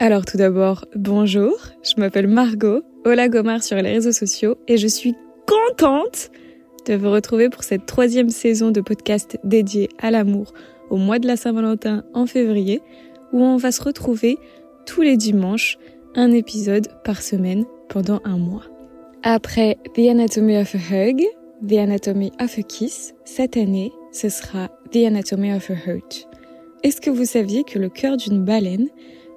Alors tout d'abord, bonjour, je m'appelle Margot, Ola Gomar sur les réseaux sociaux et je suis contente de vous retrouver pour cette troisième saison de podcast dédiée à l'amour au mois de la Saint-Valentin en février où on va se retrouver tous les dimanches, un épisode par semaine pendant un mois. Après The Anatomy of a Hug, The Anatomy of a Kiss, cette année, ce sera The Anatomy of a Hurt. Est-ce que vous saviez que le cœur d'une baleine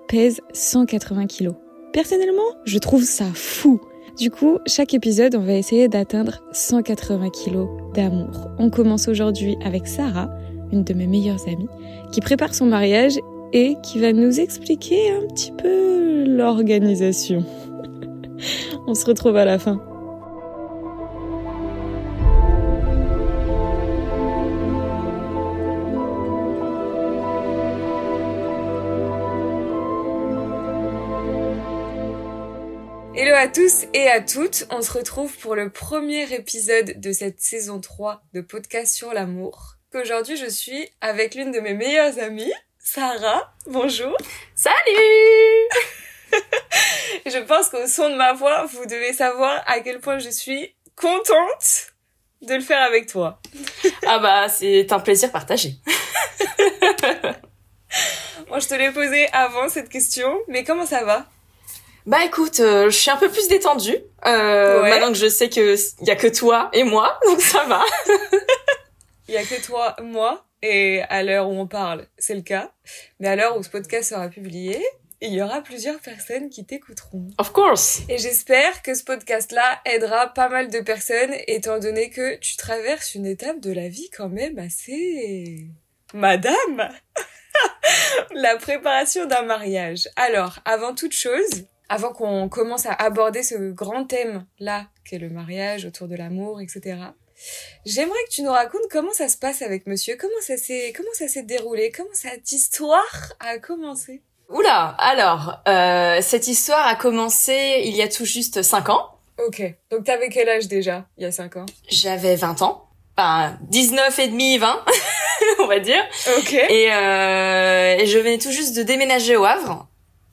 pèse 180 kilos Personnellement, je trouve ça fou. Du coup, chaque épisode, on va essayer d'atteindre 180 kilos d'amour. On commence aujourd'hui avec Sarah, une de mes meilleures amies, qui prépare son mariage et qui va nous expliquer un petit peu l'organisation. on se retrouve à la fin. À tous et à toutes, on se retrouve pour le premier épisode de cette saison 3 de podcast sur l'amour. Qu'aujourd'hui je suis avec l'une de mes meilleures amies, Sarah. Bonjour. Salut Je pense qu'au son de ma voix, vous devez savoir à quel point je suis contente de le faire avec toi. ah bah c'est un plaisir partagé. Moi je te l'ai posé avant cette question, mais comment ça va? Bah écoute, euh, je suis un peu plus détendue. Euh, Maintenant que je sais que y a que toi et moi, donc ça va. Il y a que toi, moi, et à l'heure où on parle, c'est le cas. Mais à l'heure où ce podcast sera publié, il y aura plusieurs personnes qui t'écouteront. Of course. Et j'espère que ce podcast-là aidera pas mal de personnes, étant donné que tu traverses une étape de la vie quand même assez... Madame La préparation d'un mariage. Alors, avant toute chose, avant qu'on commence à aborder ce grand thème-là, qu'est le mariage autour de l'amour, etc. J'aimerais que tu nous racontes comment ça se passe avec monsieur, comment ça s'est, comment ça s'est déroulé, comment cette histoire a commencé? Oula, alors, euh, cette histoire a commencé il y a tout juste 5 ans. Ok, donc t'avais quel âge déjà, il y a 5 ans? J'avais 20 ans. Enfin, 19 et demi, 20, on va dire. Ok. Et, euh, et je venais tout juste de déménager au Havre.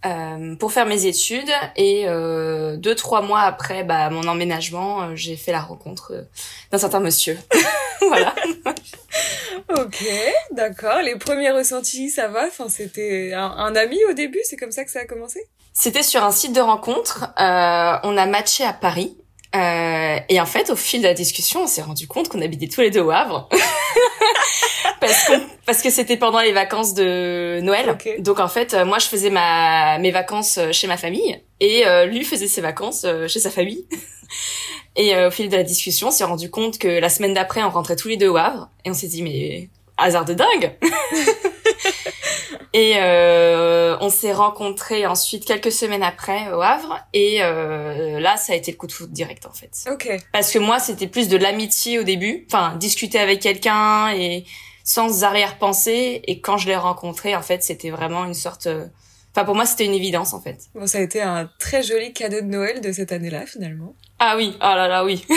Euh, pour faire mes études et euh, deux trois mois après bah, mon emménagement euh, j'ai fait la rencontre euh, d'un certain monsieur. Voilà. Ok d'accord. Les premiers ressentis ça va? Enfin c'était un, un, ami au début? C'est comme ça que ça a commencé? C'était sur un site de rencontre on a matché à Paris et en fait au fil de la discussion on s'est rendu compte qu'on habitait tous les deux au Havre parce que parce que c'était pendant les vacances de Noël. Donc en fait, moi je faisais ma mes vacances euh, chez ma famille et euh, lui faisait ses vacances euh, chez sa famille. et au fil de la discussion, on s'est rendu compte que la semaine d'après, on rentrait tous les deux au Havre et on s'est dit mais hasard de dingue. et on s'est rencontrés ensuite quelques semaines après au Havre et là ça a été le coup de foudre direct en fait. Ok. Parce que moi c'était plus de l'amitié au début, enfin discuter avec quelqu'un et sans arrière-pensée. Et quand je l'ai rencontré, en fait, c'était vraiment une sorte... Euh, enfin, pour moi, c'était une évidence, en fait. Bon, ça a été un très joli cadeau de Noël de cette année-là, finalement. Ah oui, ah là là, oui.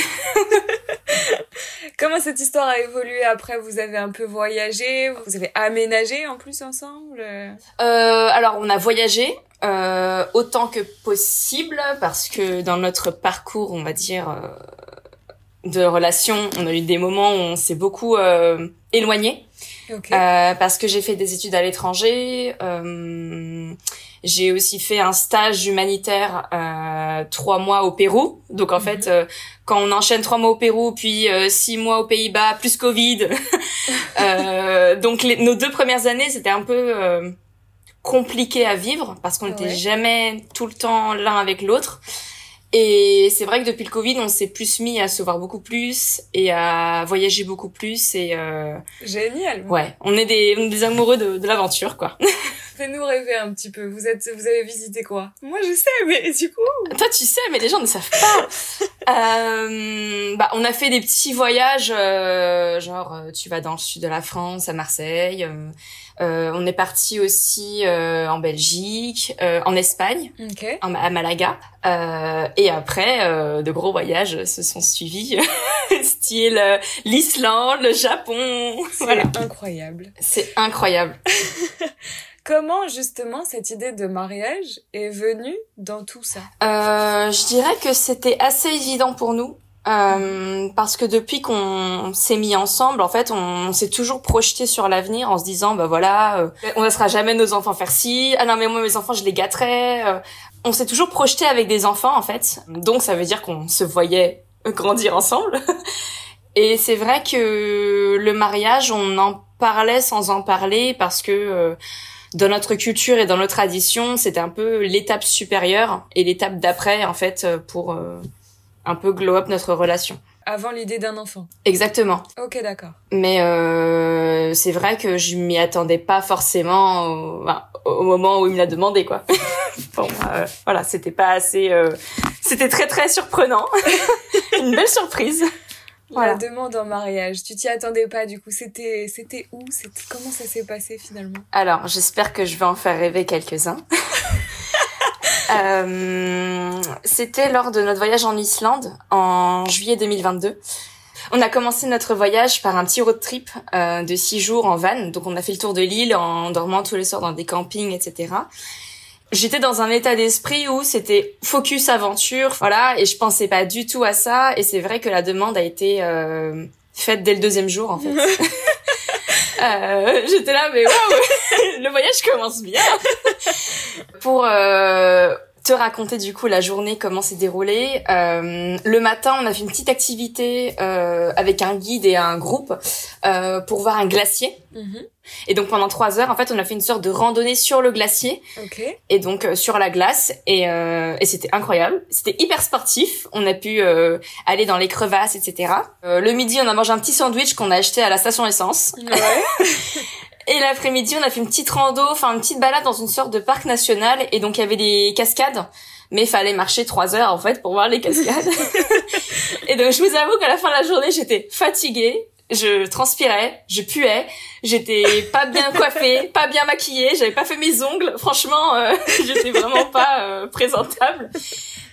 Comment cette histoire a évolué après Vous avez un peu voyagé, vous avez aménagé en plus ensemble? Euh, Alors, on a voyagé euh, autant que possible parce que dans notre parcours, on va dire, euh, de relation, on a eu des moments où on s'est beaucoup euh, Euh, parce que j'ai fait des études à l'étranger. Euh, j'ai aussi fait un stage humanitaire euh, trois mois au Pérou. Donc en fait, mhm. euh, quand on enchaîne trois mois au Pérou, puis euh, six mois aux Pays-Bas, plus Covid. donc les, nos deux premières années, c'était un peu compliqué à vivre parce qu'on n'était jamais tout le temps l'un avec l'autre. Et c'est vrai que depuis le Covid, on s'est plus mis à se voir beaucoup plus et à voyager beaucoup plus et euh... génial. Ouais, on est des on est des amoureux de, de l'aventure quoi. Fais-nous rêver un petit peu. Vous êtes vous avez visité quoi? Moi je sais, mais du coup. Toi tu sais, mais les gens ne savent pas. euh, bah on a fait des petits voyages, euh, genre euh, tu vas dans le sud de la France, à Marseille. Euh, euh, on est parti aussi euh, en Belgique, euh, en Espagne, à Malaga. et après, de gros voyages se sont suivis, style l'Islande, le Japon. C'est incroyable. C'est incroyable. Comment justement cette idée de mariage est venue dans tout ça? Euh, Je dirais que c'était assez évident pour nous. Euh, parce que depuis qu'on s'est mis ensemble, en fait, on, s'est toujours projeté sur l'avenir en se disant, bah voilà, euh, on ne laissera jamais nos enfants faire ci. Ah non, mais moi mes enfants, je les gâterai. Euh, on s'est toujours projeté avec des enfants, en fait. Donc ça veut dire qu'on se voyait grandir ensemble. Et c'est vrai que le mariage, on en parlait sans en parler parce que euh, dans notre culture et dans notre tradition, c'était un peu l'étape supérieure et l'étape d'après en fait euh, pour euh, un peu glow up notre relation. Avant l'idée d'un enfant. Exactement. Ok, d'accord. Mais euh, c'est vrai que je m'y attendais pas forcément au, au, moment où il me l'a demandé, quoi. bon, euh, voilà, c'était pas assez. Euh, c'était très très surprenant. Une belle surprise. La demande en mariage, tu t'y attendais pas du coup. C'était c'était où? C'était comment ça s'est passé finalement? Alors, j'espère que je vais en faire rêver quelques-uns. euh, c'était lors de notre voyage en Islande en juillet 2022. On a commencé notre voyage par un petit road trip euh, de six jours en van. Donc on a fait le tour de l'île en dormant tous les soirs dans des campings, etc j'étais dans un état d'esprit où c'était focus aventure, voilà, et je pensais pas du tout à ça. Et c'est vrai que la demande a été euh, faite dès le deuxième jour, en fait. euh, j'étais là, mais waouh, le voyage commence bien. Pour euh, te raconter du coup la journée, comment s'est déroulée. Euh, le matin, on a fait une petite activité euh, avec un guide et un groupe euh, pour voir un glacier. Mhm. Et donc pendant trois heures, en fait, on a fait une sorte de randonnée sur le glacier. Okay. Et donc euh, sur la glace. Et, euh, et c'était incroyable. C'était hyper sportif. On a pu euh, aller dans les crevasses, etc. le midi, on a mangé un petit sandwich qu'on a acheté à la station essence. Ouais. Et l'après-midi, on a fait une petite rando, enfin une petite balade dans une sorte de parc national. Et donc il y avait des cascades, mais il fallait marcher trois heures en fait pour voir les cascades. et donc je vous avoue qu'à la fin de la journée, j'étais fatiguée, je transpirais, je puais, j'étais pas bien coiffée, pas bien maquillée, j'avais pas fait mes ongles. Franchement, euh, j'étais vraiment pas euh, présentable.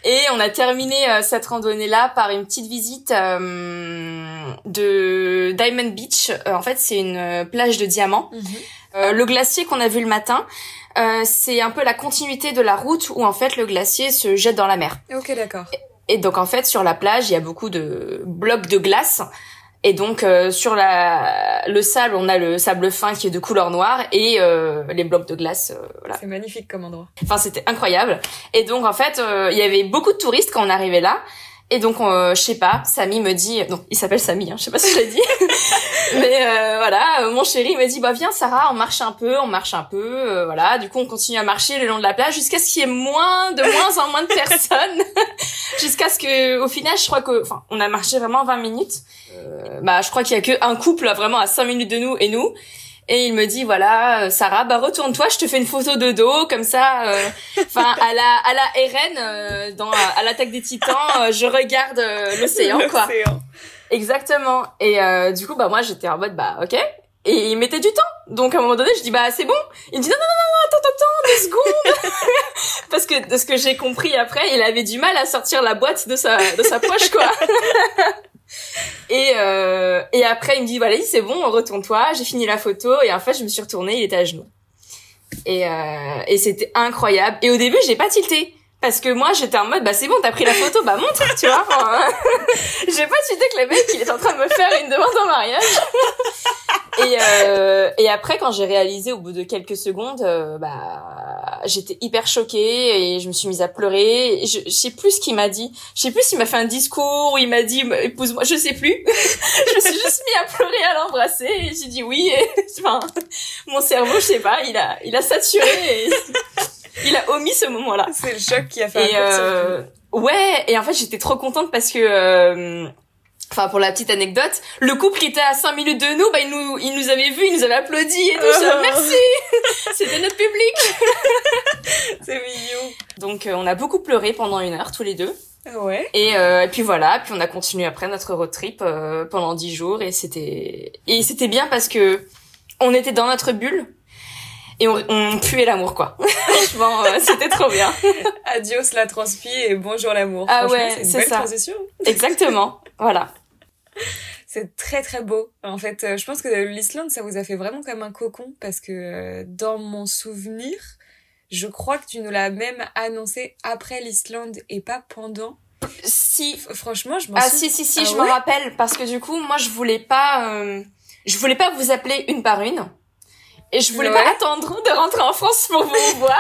Et on a terminé euh, cette randonnée-là par une petite visite euh, de Diamond Beach. Euh, en fait, c'est une plage de diamants. Mhm. le glacier qu'on a vu le matin, c'est un peu la continuité de la route où en fait le glacier se jette dans la mer. Ok, d'accord. Et donc en fait sur la plage, il y a beaucoup de blocs de glace et donc euh, sur la le sable, on a le sable fin qui est de couleur noire et euh, les blocs de glace. Euh, voilà. C'est magnifique comme endroit. Enfin, c'était incroyable. Et donc en fait, il y avait beaucoup de touristes quand on arrivait là. Et donc, euh, je sais pas, Samy me dit, non, il s'appelle Samy, hein, je sais pas si je l'ai dit, mais euh, voilà, mon chéri me dit, bah viens Sarah, on marche un peu, on marche un peu, euh, voilà. Du coup, on continue à marcher le long de la plage jusqu'à ce qu'il y ait moins, de moins en moins de personnes, jusqu'à ce que, au final, je crois que, enfin, on a marché vraiment 20 minutes. Bah, je crois qu'il y a que un couple vraiment à 5 minutes de nous et nous. Et il me dit voilà Sarah bah retourne-toi je te fais une photo de dos comme ça enfin à la à la RN dans à l'attaque des Titans je regarde l'océan quoi. Exactement. Et du coup bah moi j'étais en mode bah ok. Et il mettait du temps. Donc à un moment donné je dis bah c'est bon. Il me dit non non non non attends attends deux secondes. Parce que de ce que j'ai compris après il avait du mal à sortir la boîte de sa de sa poche quoi et, euh, et après, il me dit, voilà, c'est bon, retourne-toi. J'ai fini la photo. Et en fait, je me suis retournée, il était à genoux. Et, euh, et c'était incroyable. Et au début, j'ai pas tilté. Parce que moi, j'étais en mode, bah c'est bon, t'as pris la photo, bah montre, tu vois. j'ai pas tilté que le mec, il est en train de me faire une demande en mariage. et, euh, et après, quand j'ai réalisé au bout de quelques secondes, euh, bah j'étais hyper choquée et je me suis mise à pleurer. Je, je sais plus ce qu'il m'a dit. Je sais plus s'il m'a fait un discours ou il m'a dit épouse-moi. Je sais plus. je me suis juste mis à pleurer, à l'embrasser et j'ai dit oui. Et, enfin, mon cerveau, je sais pas, il a, il a saturé. il a omis ce moment-là. C'est le choc qui a fait et un euh, Ouais, et en fait j'étais trop contente parce que euh, Enfin, pour la petite anecdote, le couple qui était à 5 minutes de nous, bah, il nous, il nous avait vus, il nous avait applaudi et tout ça. Merci! C'était notre public! C'est mignon. Donc, euh, on a beaucoup pleuré pendant une heure, tous les deux. Ouais. Et, euh, et puis voilà, puis on a continué après notre road trip euh, pendant 10 jours et c'était, et c'était bien parce que on était dans notre bulle et on, on puait l'amour quoi. Franchement, euh, c'était trop bien. Adios la transpi et bonjour l'amour. Ah ouais, c'est ça. Transition. Exactement. Voilà. C'est très très beau. En fait, euh, je pense que l'Islande, ça vous a fait vraiment comme un cocon parce que euh, dans mon souvenir, je crois que tu nous l'as même annoncé après l'Islande et pas pendant. Si. franchement, je m'en Ah si si si, ah je me rappelle parce que du coup, moi je voulais pas euh, je voulais pas vous appeler une par une. Et je voulais pas attendre de rentrer en France pour vous voir.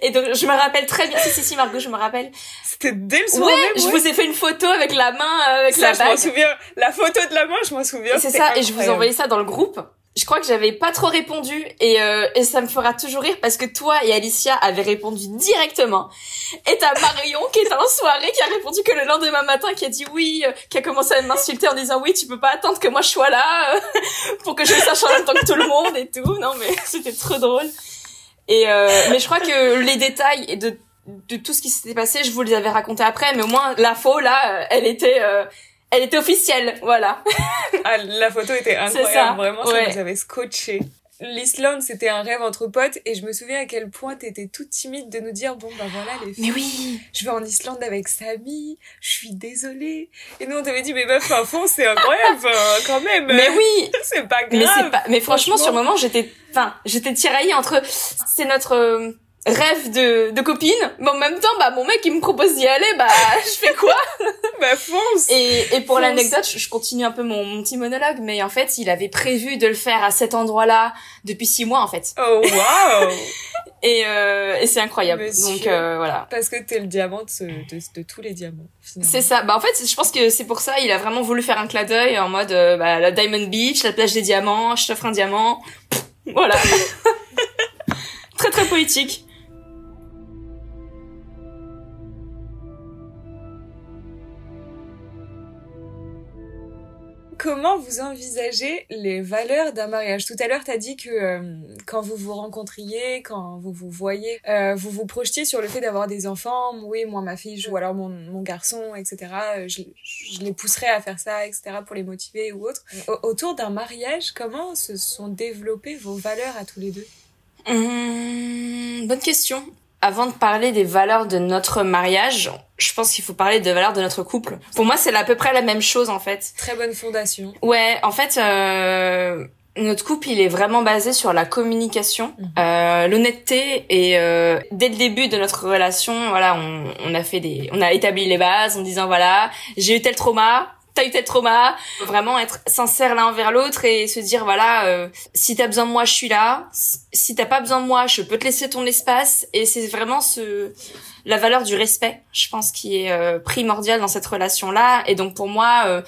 Et donc, je me rappelle très bien. Si, si, si, Margot, je me rappelle. C'était dès le soir ouais, je vous ai fait une photo avec la main, avec la bague. je m'en souviens. La photo de la main, je m'en souviens. C'est ça, et je vous ai envoyé ça dans le groupe je crois que j'avais pas trop répondu et, euh, et ça me fera toujours rire parce que toi et Alicia avez répondu directement. Et t'as Marion qui était en soirée qui a répondu que le lendemain matin qui a dit oui euh, qui a commencé à m'insulter en disant oui tu peux pas attendre que moi je sois là euh, pour que je sache en même temps que tout le monde et tout. Non mais c'était trop drôle. Et mais je crois que les détails de de tout ce qui s'était passé je vous les avais racontés après mais au moins l'info là elle était elle était officielle, voilà. ah, la photo était incroyable, vraiment, ça nous avait scotché. L'Islande, c'était un rêve entre potes et je me souviens à quel point t'étais toute timide de nous dire bon bah voilà les filles, mais oui. je vais en Islande avec Samy, je suis désolée. Et nous on t'avait dit mais meuf un fond c'est incroyable quand même. Mais oui. c'est pas grave. Mais pas mais franchement, sur le moment j'étais enfin j'étais tiraillée entre c'est notre euh, rêve de, de copine, mais en même temps, bah, mon mec, il me propose d'y aller, bah, je fais quoi? bah, fonce! Et, et pour l'anecdote, je continue un peu mon, mon, petit monologue, mais en fait, il avait prévu de le faire à cet endroit-là depuis six mois, en fait. Oh, wow! et, euh, et c'est incroyable. Donc, euh, voilà. Parce que t'es le diamant de, de, de tous les diamants. C'est ça. Bah, en fait, je pense que c'est pour ça, il a vraiment voulu faire un clin d'œil en mode, euh, bah, la Diamond Beach, la plage des diamants, je t'offre un diamant. voilà. très, très poétique. Comment vous envisagez les valeurs d'un mariage? Tout à l'heure, tu as dit que euh, quand vous vous rencontriez, quand vous vous voyez, euh, vous vous projetiez sur le fait d'avoir des enfants. Oui, moi, ma fille, ou alors mon, garçon, etc. Je, je, les pousserais à faire ça, etc. pour les motiver ou autre. autour d'un mariage, comment se sont développées vos valeurs à tous les deux? Mmh, Bonne question avant de parler des valeurs de notre mariage, je pense qu'il faut parler des valeurs de notre couple. Pour moi, c'est à peu près la même chose en fait. Très bonne fondation. Ouais, en fait, euh, notre couple, il est vraiment basé sur la communication, mhm. euh, l'honnêteté et euh, dès le début de notre relation, voilà, on, on a fait des, on a établi les bases en disant voilà, j'ai eu tel trauma, t'as eu tel trauma, vraiment être sincère l'un envers l'autre et se dire voilà, euh, si t'as besoin de moi, je suis là. Si t'as pas besoin de moi, je peux te laisser ton espace. Et c'est vraiment ce la valeur du respect, je pense, qui est euh, primordiale dans cette relation-là. Et donc pour moi, euh,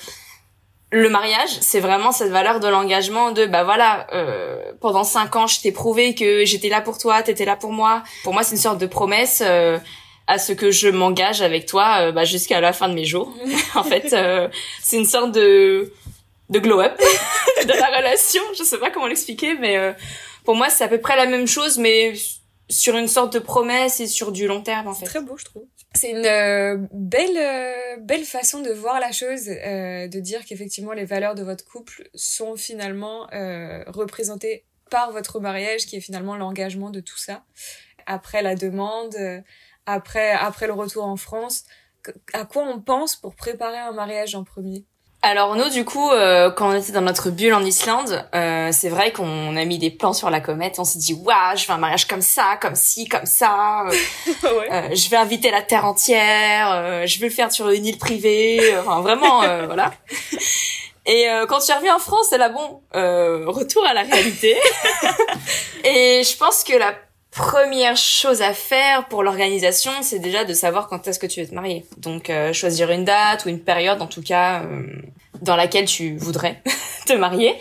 le mariage, c'est vraiment cette valeur de l'engagement de bah voilà, euh, pendant cinq ans, je t'ai prouvé que j'étais là pour toi, t'étais là pour moi. Pour moi, c'est une sorte de promesse à ce que je m'engage avec toi euh, bah, jusqu'à la fin de mes jours. en fait, euh, c'est une sorte de de glow up de la relation. Je sais pas comment l'expliquer, mais euh, pour moi, c'est à peu près la même chose, mais sur une sorte de promesse et sur du long terme en fait. Très beau, je trouve. C'est une belle belle façon de voir la chose, de dire qu'effectivement les valeurs de votre couple sont finalement représentées par votre mariage, qui est finalement l'engagement de tout ça. Après la demande, après, après le retour en France À quoi on pense pour préparer un mariage en premier? Alors nous du coup euh, quand on était dans notre bulle en Islande, euh, c'est vrai qu'on a mis des plans sur la comète, on s'est dit waouh, je veux un mariage comme ça, comme ci, comme ça. Euh, je vais inviter la terre entière, je vais le faire sur une île privée, enfin vraiment voilà. Et quand tu reviens en France, c'est là bon, retour à la réalité. Et je pense que la première chose à faire pour l'organisation, c'est déjà de savoir quand est-ce que tu veux te marier. Donc euh, choisir une date ou une période, en tout cas, euh, dans laquelle tu voudrais te marier.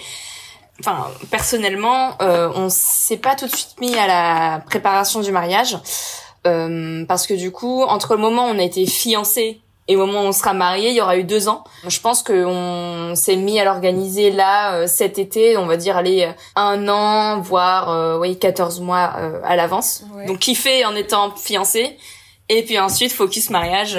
Enfin, personnellement, euh, on s'est pas tout de suite mis à la préparation du mariage parce que du coup, entre le moment où on a été fiancés et au moment où on sera marié, il y aura eu deux ans. Je pense qu'on s'est mis à l'organiser là euh, cet été, on va dire aller euh, un an, voire euh, oui 14 mois euh, à l'avance. Donc kiffer en étant fiancé. Et puis ensuite, focus mariage.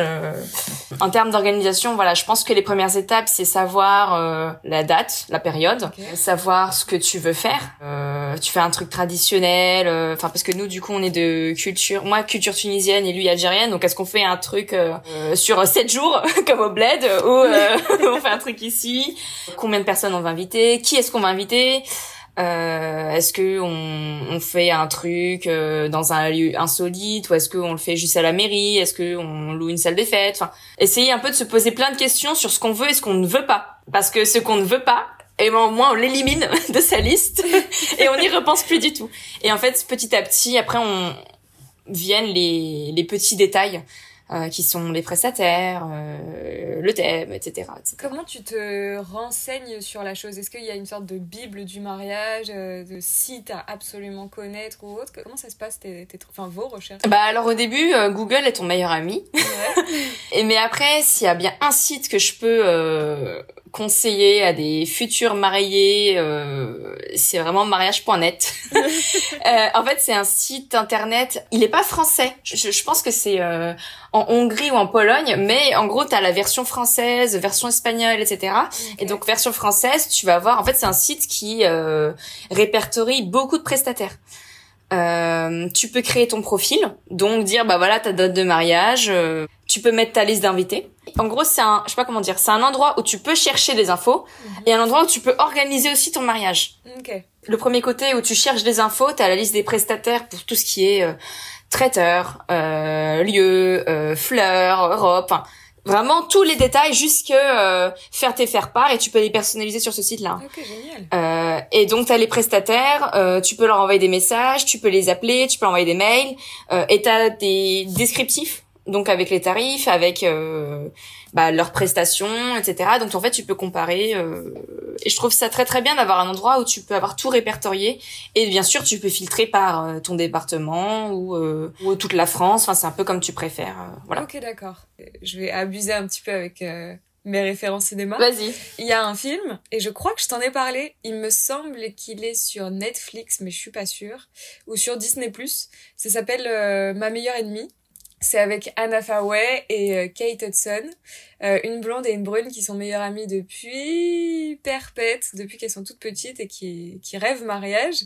en termes d'organisation, voilà, je pense que les premières étapes, c'est savoir la date, la période, savoir ce que tu veux faire, euh, tu fais un truc traditionnel, euh, enfin parce que nous du coup on est de culture, moi culture tunisienne et lui algérienne, donc est-ce qu'on fait un truc euh, sur sept jours comme au bled ou on fait un truc ici? Combien de personnes on va inviter? Qui est-ce qu'on va inviter? Est-ce que on, on, fait un truc dans un lieu insolite ou est-ce qu'on le fait juste à la mairie Est-ce que on loue une salle des fêtes? Enfin, essayer un peu de se poser plein de questions sur ce qu'on veut et ce qu'on ne veut pas, parce que ce qu'on ne veut pas, et ben, au moins on l'élimine de sa liste et on n'y repense plus du tout. Et en fait, petit à petit, après, on viennent les, les petits détails euh, qui sont les prestataires, euh, le thème, etc., Comment tu te renseignes sur la chose? Est-ce qu'il y a une sorte de bible du mariage, euh, de site à absolument connaître ou autre? Comment ça se passe tes, tes, enfin, vos recherches? Bah alors au début, euh, Google est ton meilleur ami. Ouais. Et mais après, s'il y a bien un site que je peux euh, conseiller à des futurs mariés, c'est vraiment mariage.net. en fait, c'est un site internet. Il est pas français. Je, je pense que c'est en Hongrie ou en Pologne, mais en gros, tu as la version française, version espagnole, etc. Et donc, version française, tu vas voir, en fait, c'est un site qui euh, répertorie beaucoup de prestataires. Euh, tu peux créer ton profil, donc dire bah voilà ta date de mariage. Euh, tu peux mettre ta liste d'invités. En gros, c'est un, je sais pas comment dire, c'est un endroit où tu peux chercher des infos mhm. et un endroit où tu peux organiser aussi ton mariage. Okay. Le premier côté où tu cherches des infos, tu as la liste des prestataires pour tout ce qui est euh, traiteur, euh, lieu, euh, fleurs, robe, enfin vraiment tous les détails jusque euh, faire tes faire part et tu peux les personnaliser sur ce site-là. Ok, génial. Euh, et donc tu as les prestataires, euh, tu peux leur envoyer des messages, tu peux les appeler, tu peux envoyer des mails euh, et tu as des descriptifs donc avec les tarifs, avec euh, bah, leurs prestations, etc. Donc en fait, tu peux comparer. Euh, et je trouve ça très très bien d'avoir un endroit où tu peux avoir tout répertorié. Et bien sûr, tu peux filtrer par euh, ton département ou, ou toute la France. Enfin, c'est un peu comme tu préfères. voilà. Ok, d'accord. Je vais abuser un petit peu avec mes références cinéma. Vas-y. Il y a un film, et je crois que je t'en ai parlé. Il me semble qu'il est sur Netflix, mais je suis pas sûre. Ou sur Disney+. Ça s'appelle Ma meilleure ennemie. C'est avec Anna Fairway et euh, Kate Hudson, euh, une blonde et une brune qui sont meilleures amies depuis perpète, depuis qu'elles sont toutes petites et qui, qui rêvent mariage.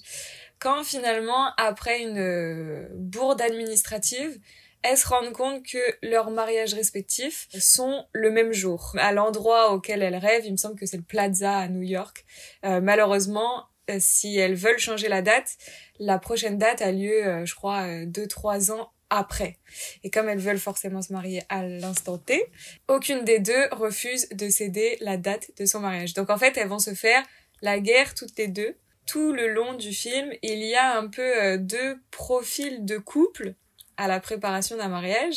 Quand finalement, après une euh, bourde administrative, elles se rendent compte que leurs mariages respectifs sont le même jour. À l'endroit auquel elles rêvent, il me semble que c'est le Plaza à New York. malheureusement, si elles veulent changer la date, la prochaine date a lieu, je crois, deux, trois ans après. Et comme elles veulent forcément se marier à l'instant T, aucune des deux refuse de céder la date de son mariage. Donc en fait, elles vont se faire la guerre toutes les deux. Tout le long du film, il y a un peu euh, deux profils de couple à la préparation d'un mariage.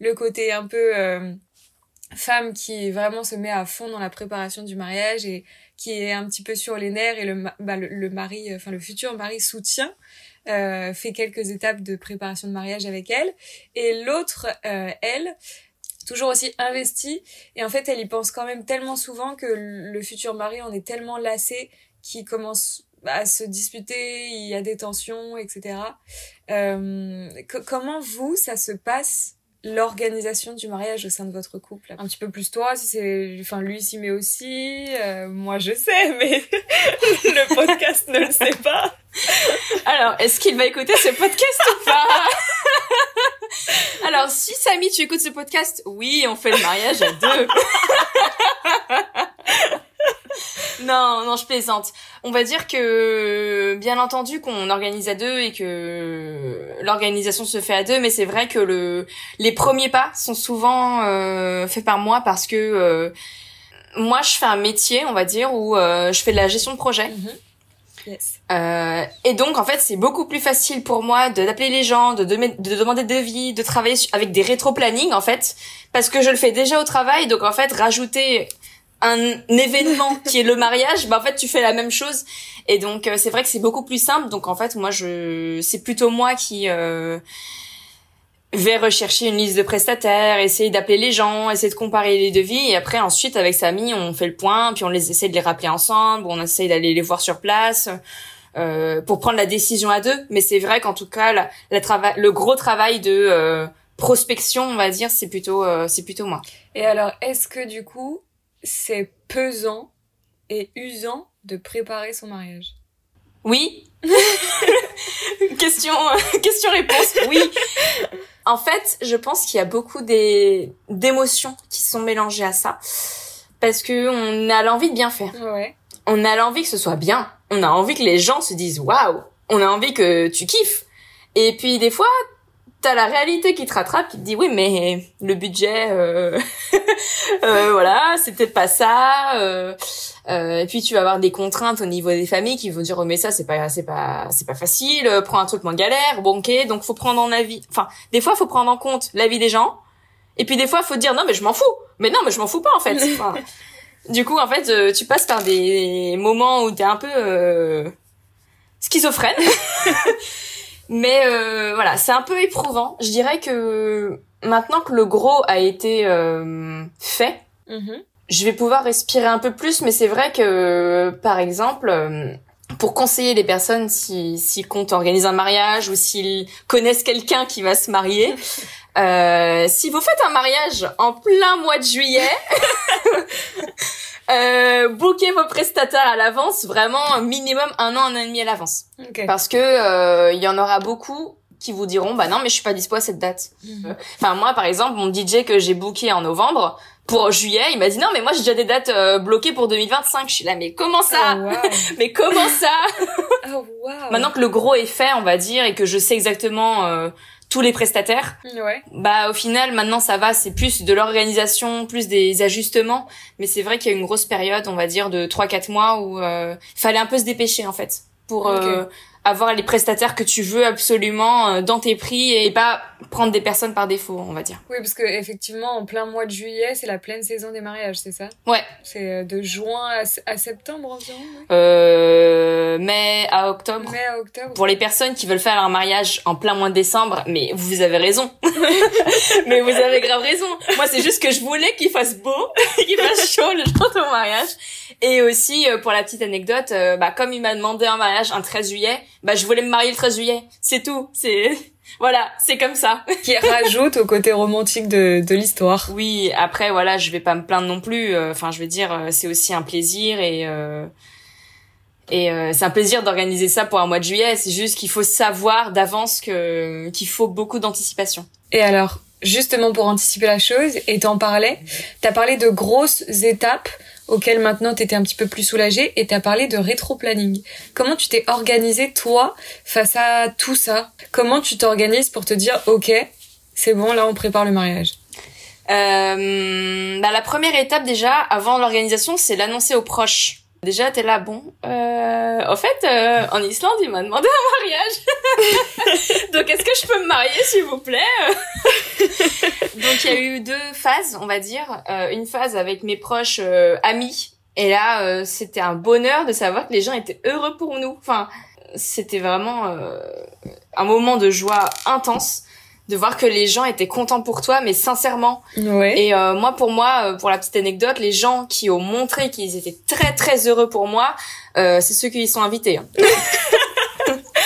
Le côté un peu euh, femme qui vraiment se met à fond dans la préparation du mariage et qui est un petit peu sur les nerfs et le, bah, le mari, enfin le futur mari soutient euh, fait quelques étapes de préparation de mariage avec elle, et l'autre, euh, elle, toujours aussi investie, et en fait elle y pense quand même tellement souvent que le futur mari en est tellement lassé qu'il commence à se disputer, il y a des tensions, etc. Euh, comment vous, ça se passe l'organisation du mariage au sein de votre couple Un petit peu plus toi, si c'est, enfin lui s'y met aussi. Euh, moi je sais, mais le podcast ne le sait pas. Alors, est-ce qu'il va écouter ce podcast ou pas? Alors, si Samy, tu écoutes ce podcast, oui, on fait le mariage à deux. Non, non, je plaisante. On va dire que, bien entendu, qu'on organise à deux et que l'organisation se fait à deux, mais c'est vrai que le, les premiers pas sont souvent euh, faits par moi parce que euh, moi, je fais un métier, on va dire, où euh, je fais de la gestion de projet. Mm-hmm. Yes. Euh, et donc en fait c'est beaucoup plus facile pour moi d'appeler les gens, de, de, de demander des devis, de travailler avec des rétro-planning en fait, parce que je le fais déjà au travail. Donc en fait rajouter un événement qui est le mariage, bah en fait tu fais la même chose et donc euh, c'est vrai que c'est beaucoup plus simple. Donc en fait moi je c'est plutôt moi qui euh, vais rechercher une liste de prestataires, essayer d'appeler les gens, essayer de comparer les devis et après ensuite avec Samy on fait le point puis on les essaie de les rappeler ensemble, on essaye d'aller les voir sur place. Euh, pour prendre la décision à deux, mais c'est vrai qu'en tout cas, la, la le gros travail de euh, prospection, on va dire, c'est plutôt, euh, c'est plutôt moi. Et alors, est-ce que du coup, c'est pesant et usant de préparer son mariage Oui. question, question réponse. Oui. En fait, je pense qu'il y a beaucoup des d'émotions qui sont mélangées à ça, parce que on a l'envie de bien faire. Ouais. On a l'envie que ce soit bien. On a envie que les gens se disent waouh. On a envie que tu kiffes. Et puis des fois, t'as la réalité qui te rattrape, qui te dit oui, mais le budget, euh... euh, voilà, c'est peut-être pas ça. Euh... Euh, et puis tu vas avoir des contraintes au niveau des familles qui vont dire oh mais ça c'est pas c'est pas c'est pas facile, euh, prends un truc moins galère, bon ok donc faut prendre en avis, enfin des fois faut prendre en compte l'avis des gens, et puis des fois faut dire non mais je m'en fous, mais non mais je m'en fous pas en fait. Enfin, du coup en fait euh, tu passes par des moments où t'es un peu euh, schizophrène, mais euh, voilà c'est un peu éprouvant. Je dirais que maintenant que le gros a été fait. Mhm je vais pouvoir respirer un peu plus, mais c'est vrai que, par exemple, euh, pour conseiller les personnes s'ils si, comptent organiser un mariage ou s'ils connaissent quelqu'un qui va se marier, euh, si vous faites un mariage en plein mois de juillet, euh, booker vos prestataires à l'avance, vraiment minimum un an, un an et demi à l'avance. Okay. Parce que euh, il y en aura beaucoup qui vous diront bah non mais je suis pas dispo à cette date. Mhm. Enfin moi par exemple mon DJ que j'ai booké en novembre pour juillet, il m'a dit non mais moi j'ai déjà des dates euh, bloquées pour 2025. Je suis là mais comment ça Oh, wow. Mais comment ça Oh, wow. Maintenant que le gros est fait, on va dire et que je sais exactement euh, tous les prestataires, Ouais. bah au final maintenant ça va, c'est plus de l'organisation, plus des ajustements, mais c'est vrai qu'il y a une grosse période, on va dire de 3 4 mois où euh, il fallait un peu se dépêcher en fait pour euh, avoir les prestataires que tu veux absolument euh, dans tes prix et pas prendre des personnes par défaut, on va dire. Oui, parce que effectivement, en plein mois de juillet, c'est la pleine saison des mariages, c'est ça? Ouais. C'est euh, de juin à, à septembre environ. ouais. Euh, mai à octobre. Mai à octobre. Pour les personnes qui veulent faire un mariage en plein mois de décembre, mais vous avez raison. mais vous avez grave raison. Moi, c'est juste que je voulais qu'il fasse beau, qu'il fasse chaud le jour de mon mariage. Et aussi, euh, pour la petite anecdote, euh, bah, comme il m'a demandé un mariage un 13 juillet, bah, je voulais me marier le 13 juillet. C'est tout. C'est, voilà, c'est comme ça. Qui rajoute au côté romantique de, de l'histoire. Oui, après, voilà, je vais pas me plaindre non plus. Euh, Enfin, je veux dire, euh, c'est aussi un plaisir et, euh, et euh, c'est un plaisir d'organiser ça pour un mois de juillet. C'est juste qu'il faut savoir d'avance que, qu'il faut beaucoup d'anticipation. Et alors, justement pour anticiper la chose, et t'en parlais, t'as parlé de grosses étapes auxquelles maintenant t'étais un petit peu plus soulagée, et t'as parlé de rétro-planning. Comment tu t'es organisé, toi, face à tout ça? Comment tu t'organises pour te dire, ok, c'est bon, là on prépare le mariage? Euh, bah, la première étape déjà, avant l'organisation, c'est l'annoncer aux proches. Déjà, t'es là, bon, euh, au fait, euh, en Islande, il m'a demandé un mariage. Donc, est-ce que je peux me marier, s'il vous plaît? Donc, il y a eu deux phases, on va dire. Euh, une phase avec mes proches euh, amis. Et là, euh, c'était un bonheur de savoir que les gens étaient heureux pour nous. Enfin, c'était vraiment un moment de joie intense de voir que les gens étaient contents pour toi, mais sincèrement. Ouais. Et euh, moi, pour moi, euh, pour la petite anecdote, les gens qui ont montré qu'ils étaient très très heureux pour moi, euh, c'est ceux qui y sont invités. hein.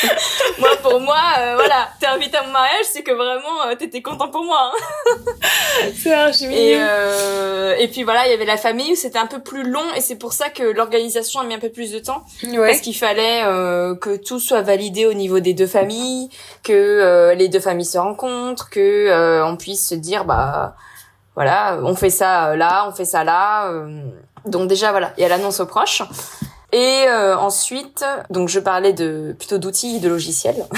moi, pour moi, euh, voilà, t'es invité à mon mariage, c'est que vraiment euh, t'étais content pour moi. hein. C'est archi Et, euh, et puis voilà, il y avait la famille où c'était un peu plus long, et c'est pour ça que l'organisation a mis un peu plus de temps Ouais. parce qu'il fallait euh, que tout soit validé au niveau des deux familles, que euh, les deux familles se rencontrent, que euh, on puisse se dire bah voilà, on fait ça là, on fait ça là. euh. donc déjà voilà, il y a l'annonce aux proches. Et euh, ensuite, donc je parlais de plutôt d'outils, de logiciels.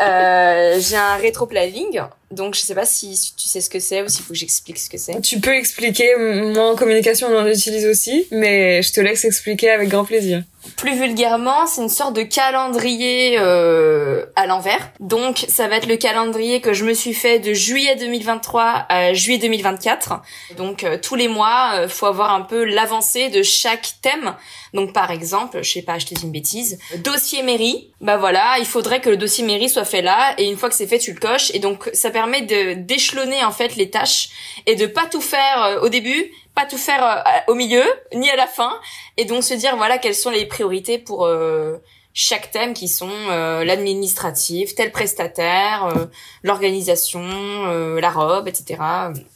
Euh, j'ai un rétro-planning, donc je sais pas si, tu sais ce que c'est ou s'il faut que j'explique ce que c'est. Tu peux expliquer, moi en communication on en utilise aussi, mais je te laisse expliquer avec grand plaisir. Plus vulgairement, c'est une sorte de calendrier euh, à l'envers. Donc, ça va être le calendrier que je me suis fait de juillet 2023 à juillet 2024. Donc, euh, tous les mois, euh, faut avoir un peu l'avancée de chaque thème. Donc, par exemple, je sais pas, je te dis une bêtise, dossier mairie. Bah voilà, il faudrait que le dossier mairie soit fait là, et une fois que c'est fait, tu le coches. Et donc, ça permet de d'échelonner en fait les tâches et de pas tout faire euh, au début, pas tout faire euh, au milieu, ni à la fin, et donc se dire voilà quelles sont les priorités pour euh, chaque thème qui sont euh, l'administratif, tel prestataire, euh, l'organisation, euh, la robe, etc.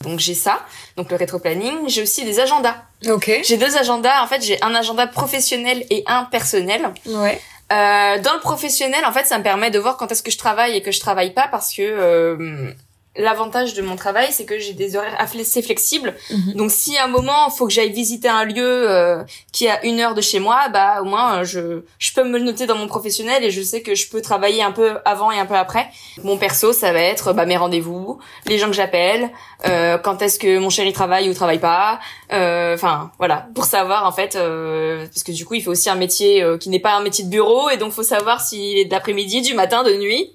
Donc j'ai ça, donc le rétro-planning. J'ai aussi des agendas. Ok. J'ai deux agendas. En fait, j'ai un agenda professionnel et un personnel. Ouais. Euh, dans le professionnel, en fait, ça me permet de voir quand est-ce que je travaille et que je travaille pas parce que euh, l'avantage de mon travail, c'est que j'ai des horaires assez flexibles. Mhm. Donc, si à un moment, il faut que j'aille visiter un lieu euh, qui est à une heure de chez moi, bah au moins, euh, je, je peux me le noter dans mon professionnel et je sais que je peux travailler un peu avant et un peu après. Mon perso, ça va être bah, mes rendez-vous, les gens que j'appelle, euh, quand est-ce que mon chéri travaille ou travaille pas. Euh, Enfin, voilà, pour savoir en fait, euh, parce que du coup, il fait aussi un métier euh, qui n'est pas un métier de bureau et donc faut savoir s'il est d'après-midi, du matin, de nuit.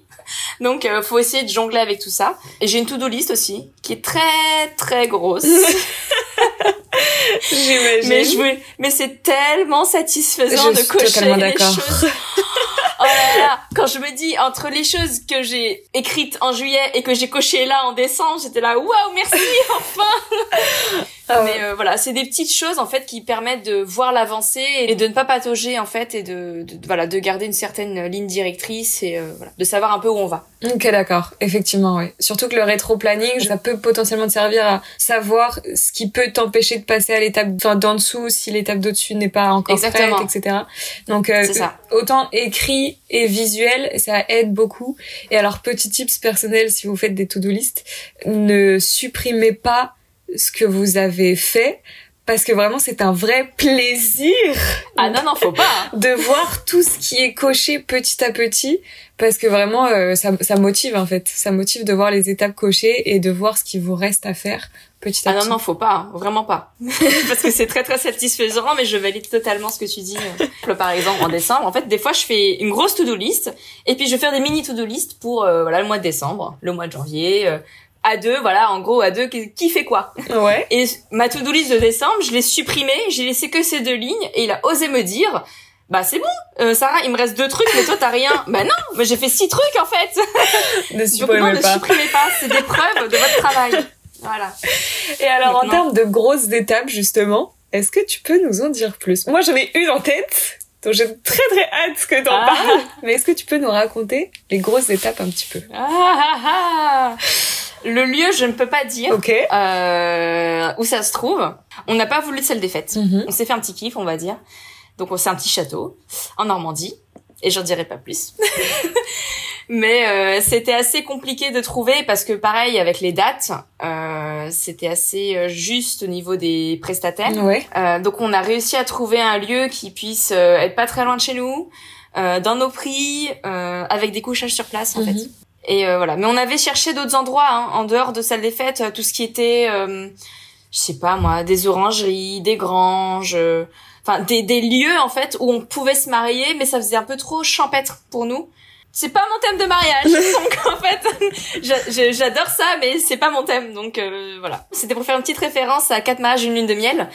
Donc, euh, faut essayer de jongler avec tout ça. Et j'ai une to-do list aussi, qui est très très grosse. J'imagine. mais je veux, mais c'est tellement satisfaisant Je de cocher les d'accord. choses. Oh là là, quand je me dis entre les choses que j'ai écrites en juillet et que j'ai cochées là en décembre, j'étais là waouh merci enfin. Ah ouais. Mais euh, voilà, c'est des petites choses en fait qui permettent de voir l'avancée et de ne pas patauger en fait et de, de- de- voilà de garder une certaine ligne directrice et euh, voilà de savoir un peu où on va. Ok, d'accord. Effectivement, oui. Surtout que le rétro-planning, ça peut potentiellement te servir à savoir ce qui peut t'empêcher de passer à l'étape enfin, d'en dessous si l'étape d'au-dessus n'est pas encore Exactement. prête, etc. Donc, euh, ça. autant écrit et visuel, ça aide beaucoup. Et alors, petit tips personnel, si vous faites des to-do list, ne supprimez pas ce que vous avez fait parce que vraiment, c'est un vrai plaisir Ah non non faut pas. hein. de voir tout ce qui est coché petit à petit parce que vraiment euh, ça, ça motive en fait ça motive de voir les étapes cochées et de voir ce qui vous reste à faire petit à Ah non petit non faut pas, hein, vraiment pas. Parce que c'est très très satisfaisant, mais je valide totalement ce que tu dis. euh. Par exemple en décembre, en fait des fois je fais une grosse to-do list et puis je vais faire des mini to-do list pour euh, voilà le mois de décembre, le mois de janvier. euh, à deux, voilà, en gros, à deux, qui fait quoi ouais Et ma to-do list de décembre, je l'ai supprimée, j'ai laissé que ces deux lignes, et il a osé me dire, bah c'est bon, euh, Sarah, il me reste deux trucs, mais toi t'as rien. bah non, mais j'ai fait six trucs en fait. ne Donc non, supprimez ne pas supprimez pas, c'est des preuves de votre travail. Voilà. et alors en termes de grosses étapes justement est-ce que tu peux nous en dire plus? Moi j'en ai une en tête donc j'ai très très hâte que t'en Ah. parles mais est-ce que tu peux nous raconter les grosses étapes un petit peu? Ah, ah, ah. Le lieu, je ne peux pas dire ok euh, où ça se trouve. On n'a pas voulu de salle des fêtes. Mhm. On s'est fait un petit kiff, on va dire. Donc on- c'est un petit château en Normandie. Et j'en dirai pas plus. Mais euh, c'était assez compliqué de trouver parce que pareil avec les dates, euh, c'était assez euh, juste au niveau des prestataires. ouais Euh, donc on a réussi à trouver un lieu qui puisse euh, être pas très loin de chez nous, euh, dans nos prix, euh, avec des couchages sur place en Mhm. fait. Et euh, voilà. Mais on avait cherché d'autres endroits hein, en dehors de salle des fêtes, tout ce qui était, euh, je sais pas moi, des orangeries, des granges, euh, enfin des, des lieux en fait où on pouvait se marier, mais ça faisait un peu trop champêtre pour nous. C'est pas mon thème de mariage, donc en fait, j'a- j'a- j'adore ça, mais c'est pas mon thème, donc euh, voilà. C'était pour faire une petite référence à quatre mariages, une lune de miel.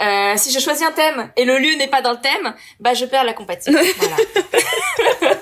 Euh, si je choisis un thème et le lieu n'est pas dans le thème, bah je perds la compétition. voilà.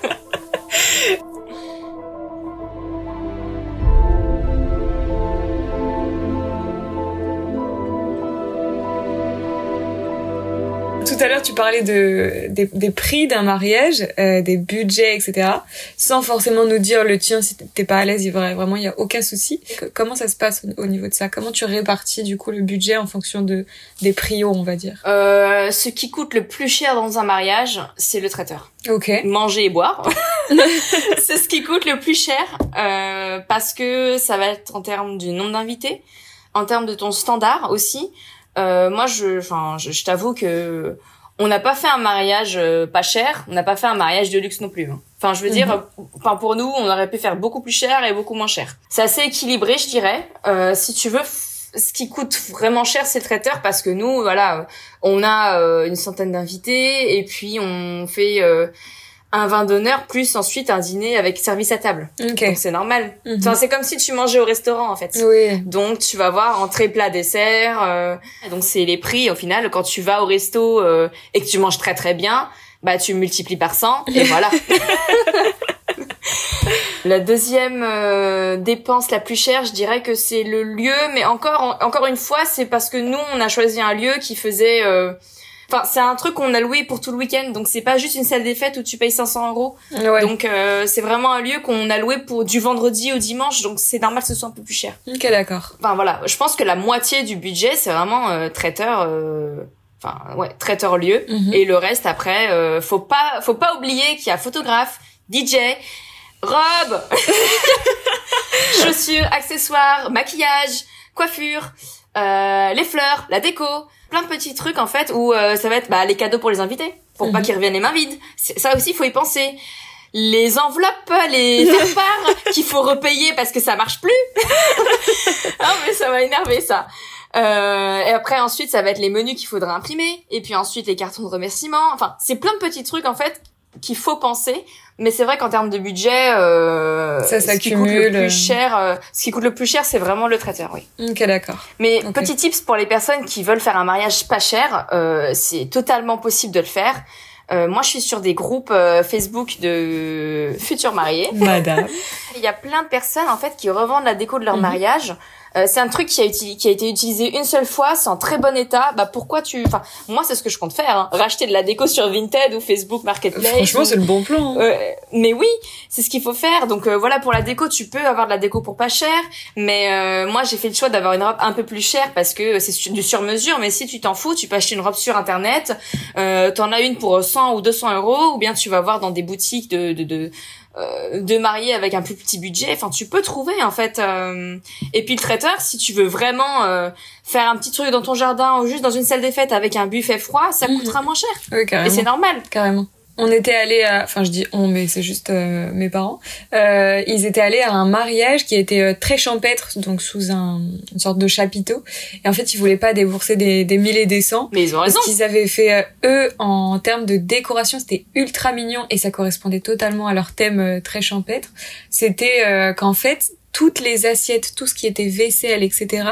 L'heure, tu parlais de, des, des prix d'un mariage, euh, des budgets, etc. Sans forcément nous dire le tien si t'es pas à l'aise, vraiment, il y a aucun souci. Comment ça se passe au, au niveau de ça? Comment tu répartis du coup le budget en fonction de des prios, on va dire? Euh, ce qui coûte le plus cher dans un mariage, c'est le traiteur. Ok. Manger et boire, c'est ce qui coûte le plus cher euh, parce que ça va être en termes du nombre d'invités, en termes de ton standard aussi. Euh, moi, je, enfin, je, je t'avoue que on n'a pas fait un mariage euh, pas cher, on n'a pas fait un mariage de luxe non plus. hein. Enfin, je veux Mhm. dire, euh, enfin pour nous, on aurait pu faire beaucoup plus cher et beaucoup moins cher. C'est assez équilibré, je dirais. Euh, si tu veux, ce qui coûte vraiment cher, c'est le traiteur parce que nous, voilà, on a euh, une centaine d'invités et puis on fait euh, un vin d'honneur plus ensuite un dîner avec service à table. Ok. Donc c'est normal. Mhm. Enfin, c'est comme si tu mangeais au restaurant en fait. Oui. Donc tu vas voir entrée, plat, dessert. euh, donc c'est les prix au final. Quand tu vas au resto euh, et que tu manges très très bien, bah tu multiplies par 100 et voilà. la deuxième euh, dépense la plus chère, je dirais que c'est le lieu, mais encore encore une fois, c'est parce que nous on a choisi un lieu qui faisait. Enfin, c'est un truc qu'on a loué pour tout le week-end, donc c'est pas juste une salle des fêtes où tu payes 500 euros. Ouais. Donc euh, c'est vraiment un lieu qu'on a loué pour du vendredi au dimanche, donc c'est normal que ce soit un peu plus cher. Ok, d'accord. Enfin voilà, je pense que la moitié du budget c'est vraiment euh, traiteur, euh, enfin ouais, traiteur lieu. Mhm. Et le reste après, euh, faut pas, faut pas oublier qu'il y a photographe, DJ, robe, chaussures, accessoires, maquillage, coiffure, euh, les fleurs, la déco, plein de petits trucs en fait où euh, ça va être bah, les cadeaux pour les invités, pour pas Mhm. qu'ils reviennent les mains vides. Ça aussi, faut y penser. Les enveloppes, les faire-part qu'il faut repayer parce que ça marche plus. non mais ça m'a énervé ça. Euh, et après ensuite ça va être les menus qu'il faudra imprimer et puis ensuite les cartons de remerciements. Enfin c'est plein de petits trucs en fait qu'il faut penser. Mais c'est vrai qu'en termes de budget, euh, Ça ce qui coûte le plus cher, euh, ce qui coûte le plus cher, c'est vraiment le traiteur, oui. Ok, d'accord. Mais petit tips pour les personnes qui veulent faire un mariage pas cher, euh, c'est totalement possible de le faire. Euh, moi, je suis sur des groupes euh, Facebook de futurs mariés. Madame. Il y a plein de personnes en fait qui revendent la déco de leur Mhm. mariage. Euh, c'est un truc qui a, uti- qui a été utilisé une seule fois, c'est en très bon état. Bah pourquoi tu, enfin moi c'est ce que je compte faire, hein. racheter de la déco sur Vinted ou Facebook Marketplace. Franchement, ou- c'est le bon plan. hein. euh, mais oui, c'est ce qu'il faut faire. Donc euh, voilà, pour la déco, tu peux avoir de la déco pour pas cher. Mais euh, moi, j'ai fait le choix d'avoir une robe un peu plus chère parce que c'est du sur-mesure. Mais si tu t'en fous, tu peux acheter une robe sur Internet. Euh, T'en as une pour 100 ou 200 euros. Ou bien tu vas voir dans des boutiques de... de, de euh, de mariés avec un plus petit budget, enfin tu peux trouver en fait. euh, Et puis le traiteur, si tu veux vraiment euh, faire un petit truc dans ton jardin ou juste dans une salle des fêtes avec un buffet froid, ça Mhm. coûtera moins cher. Ouais, Et c'est normal. Carrément. On était allé à, enfin je dis on, mais c'est juste euh, mes parents. Euh, ils étaient allés à un mariage qui était euh, très champêtre, donc sous un, une sorte de chapiteau. Et en fait, ils voulaient pas débourser des, des mille et des cents. Mais ils ont raison. Ce qu'ils avaient fait euh, eux en termes de décoration, c'était ultra mignon et ça correspondait totalement à leur thème euh, très champêtre. C'était euh, qu'en fait toutes les assiettes, tout ce qui était vaisselle, etc.,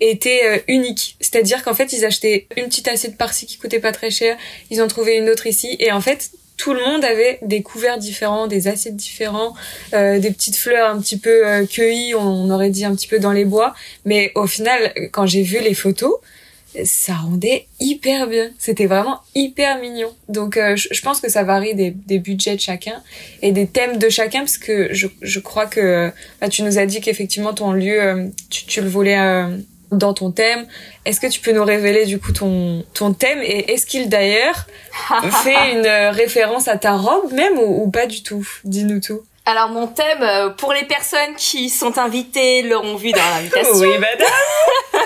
était euh, unique. C'est-à-dire qu'en fait, ils achetaient une petite assiette par-ci qui coûtait pas très cher, ils en trouvaient une autre ici, et en fait, tout le monde avait des couverts différents, des assiettes différents, euh, des petites fleurs un petit peu euh, cueillies, on aurait dit un petit peu dans les bois. Mais au final, quand j'ai vu les photos, ça rendait hyper bien. C'était vraiment hyper mignon. Donc euh, je, pense que ça varie des, budgets de chacun et des thèmes de chacun parce que je, crois que bah, tu nous as dit qu'effectivement ton lieu, euh, tu, tu le voulais euh, dans ton thème. Est-ce que tu peux nous révéler du coup ton, ton thème et est-ce qu'il d'ailleurs fait une euh, référence à ta robe même ou, ou pas du tout? Dis-nous tout. Alors mon thème, euh, pour les personnes qui sont invitées, l'auront vu dans l'invitation. Oui, madame.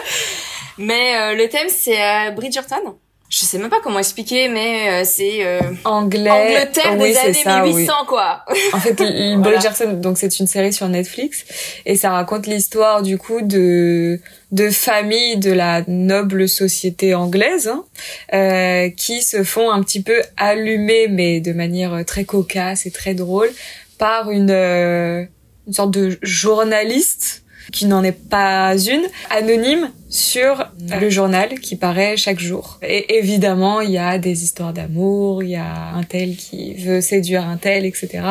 Mais euh, le thème c'est euh, Bridgerton. Je sais même pas comment expliquer, mais euh, c'est euh, Anglais. Angleterre oui, des années ça, 1800 oui. quoi. En fait, Voilà. Bridgerton, donc c'est une série sur Netflix et ça raconte l'histoire du coup de de familles de la noble société anglaise hein, euh, qui se font un petit peu allumer, mais de manière très cocasse et très drôle, par une euh, une sorte de journaliste qui n'en est pas une, anonyme sur le journal qui paraît chaque jour. Et évidemment, il y a des histoires d'amour, il y a un tel qui veut séduire un tel, etc.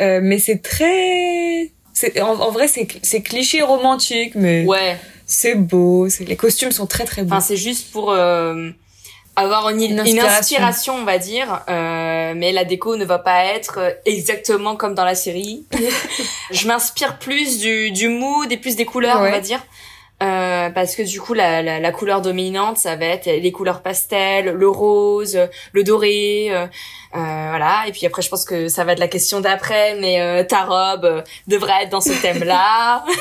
Euh, mais c'est très... c'est- En, en vrai, c'est c'est cliché romantique, mais Ouais. c'est beau. c'est- Les costumes sont très très beaux. Enfin c'est juste pour euh, avoir une, Une une inspiration. on va dire. Euh, mais la déco ne va pas être exactement comme dans la série. Je m'inspire plus du du mood et plus des couleurs, Ouais. on va dire. Euh, parce que du coup la, la, la couleur dominante ça va être les couleurs pastel, le rose, le doré, euh, euh, voilà. Et puis après je pense que ça va être la question d'après, mais euh, ta robe devrait être dans ce thème-là.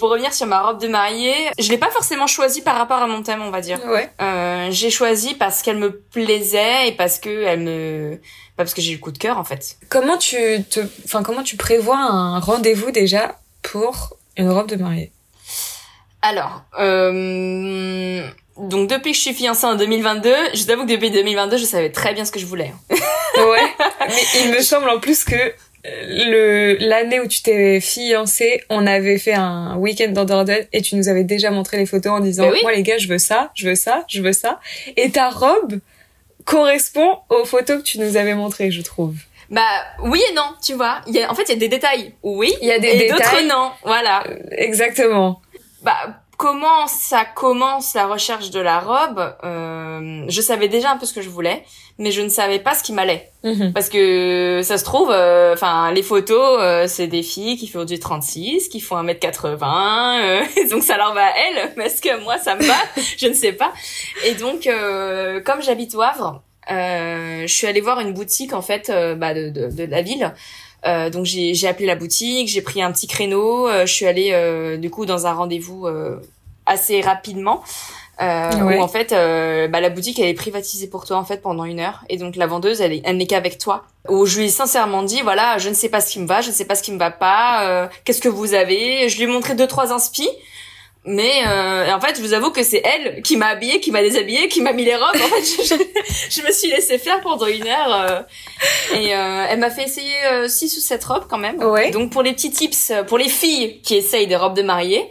Pour revenir sur ma robe de mariée, je l'ai pas forcément choisie par rapport à mon thème, on va dire. Ouais. Euh, j'ai choisi parce qu'elle me plaisait et parce que elle me, pas parce que j'ai eu le coup de cœur en fait. Comment tu te, enfin comment tu prévois un rendez-vous déjà pour une robe de mariée? Alors, euh, donc depuis que je suis fiancée en 2022, je t'avoue que depuis 2022, je savais très bien ce que je voulais. Ouais. Mais il me semble en plus que le l'année où tu t'es fiancée, on avait fait un week-end dans Dordogne et tu nous avais déjà montré les photos en disant oui. moi les gars je veux ça, je veux ça, je veux ça et ta robe correspond aux photos que tu nous avais montrées je trouve. Bah oui et non, tu vois. Il y a, en fait, il y a des détails. Oui. Il y a des et d'autres détails. non. Voilà. Exactement. Bah comment ça commence la recherche de la robe, euh, je savais déjà un peu ce que je voulais, mais je ne savais pas ce qui m'allait. Mhm. Parce que ça se trouve, euh, enfin les photos, euh, c'est des filles qui font du 36, qui font 1m80, euh, donc ça leur va à elles, mais est-ce que moi ça me va Je ne sais pas. Et donc, euh, comme j'habite au Havre, euh, je suis allée voir une boutique en fait euh, bah, de, de, de la ville. Euh, donc j'ai j'ai appelé la boutique, j'ai pris un petit créneau, euh, je suis allée euh, du coup dans un rendez-vous euh, assez rapidement. Euh, Ouais. où en fait euh, bah, la boutique elle est privatisée pour toi en fait pendant une heure et donc la vendeuse elle est elle n'est qu'avec toi où je lui ai sincèrement dit voilà je ne sais pas ce qui me va je ne sais pas ce qui me va pas euh, qu'est-ce que vous avez? Je lui ai montré deux trois inspi mais euh, en fait je vous avoue que c'est elle qui m'a habillée qui m'a déshabillée qui m'a mis les robes en fait je, je, je me suis laissée faire pendant une heure euh, et euh, elle m'a fait essayer euh, six ou sept robes quand même Ouais. donc pour les petits tips euh, pour les filles qui essayent des robes de mariée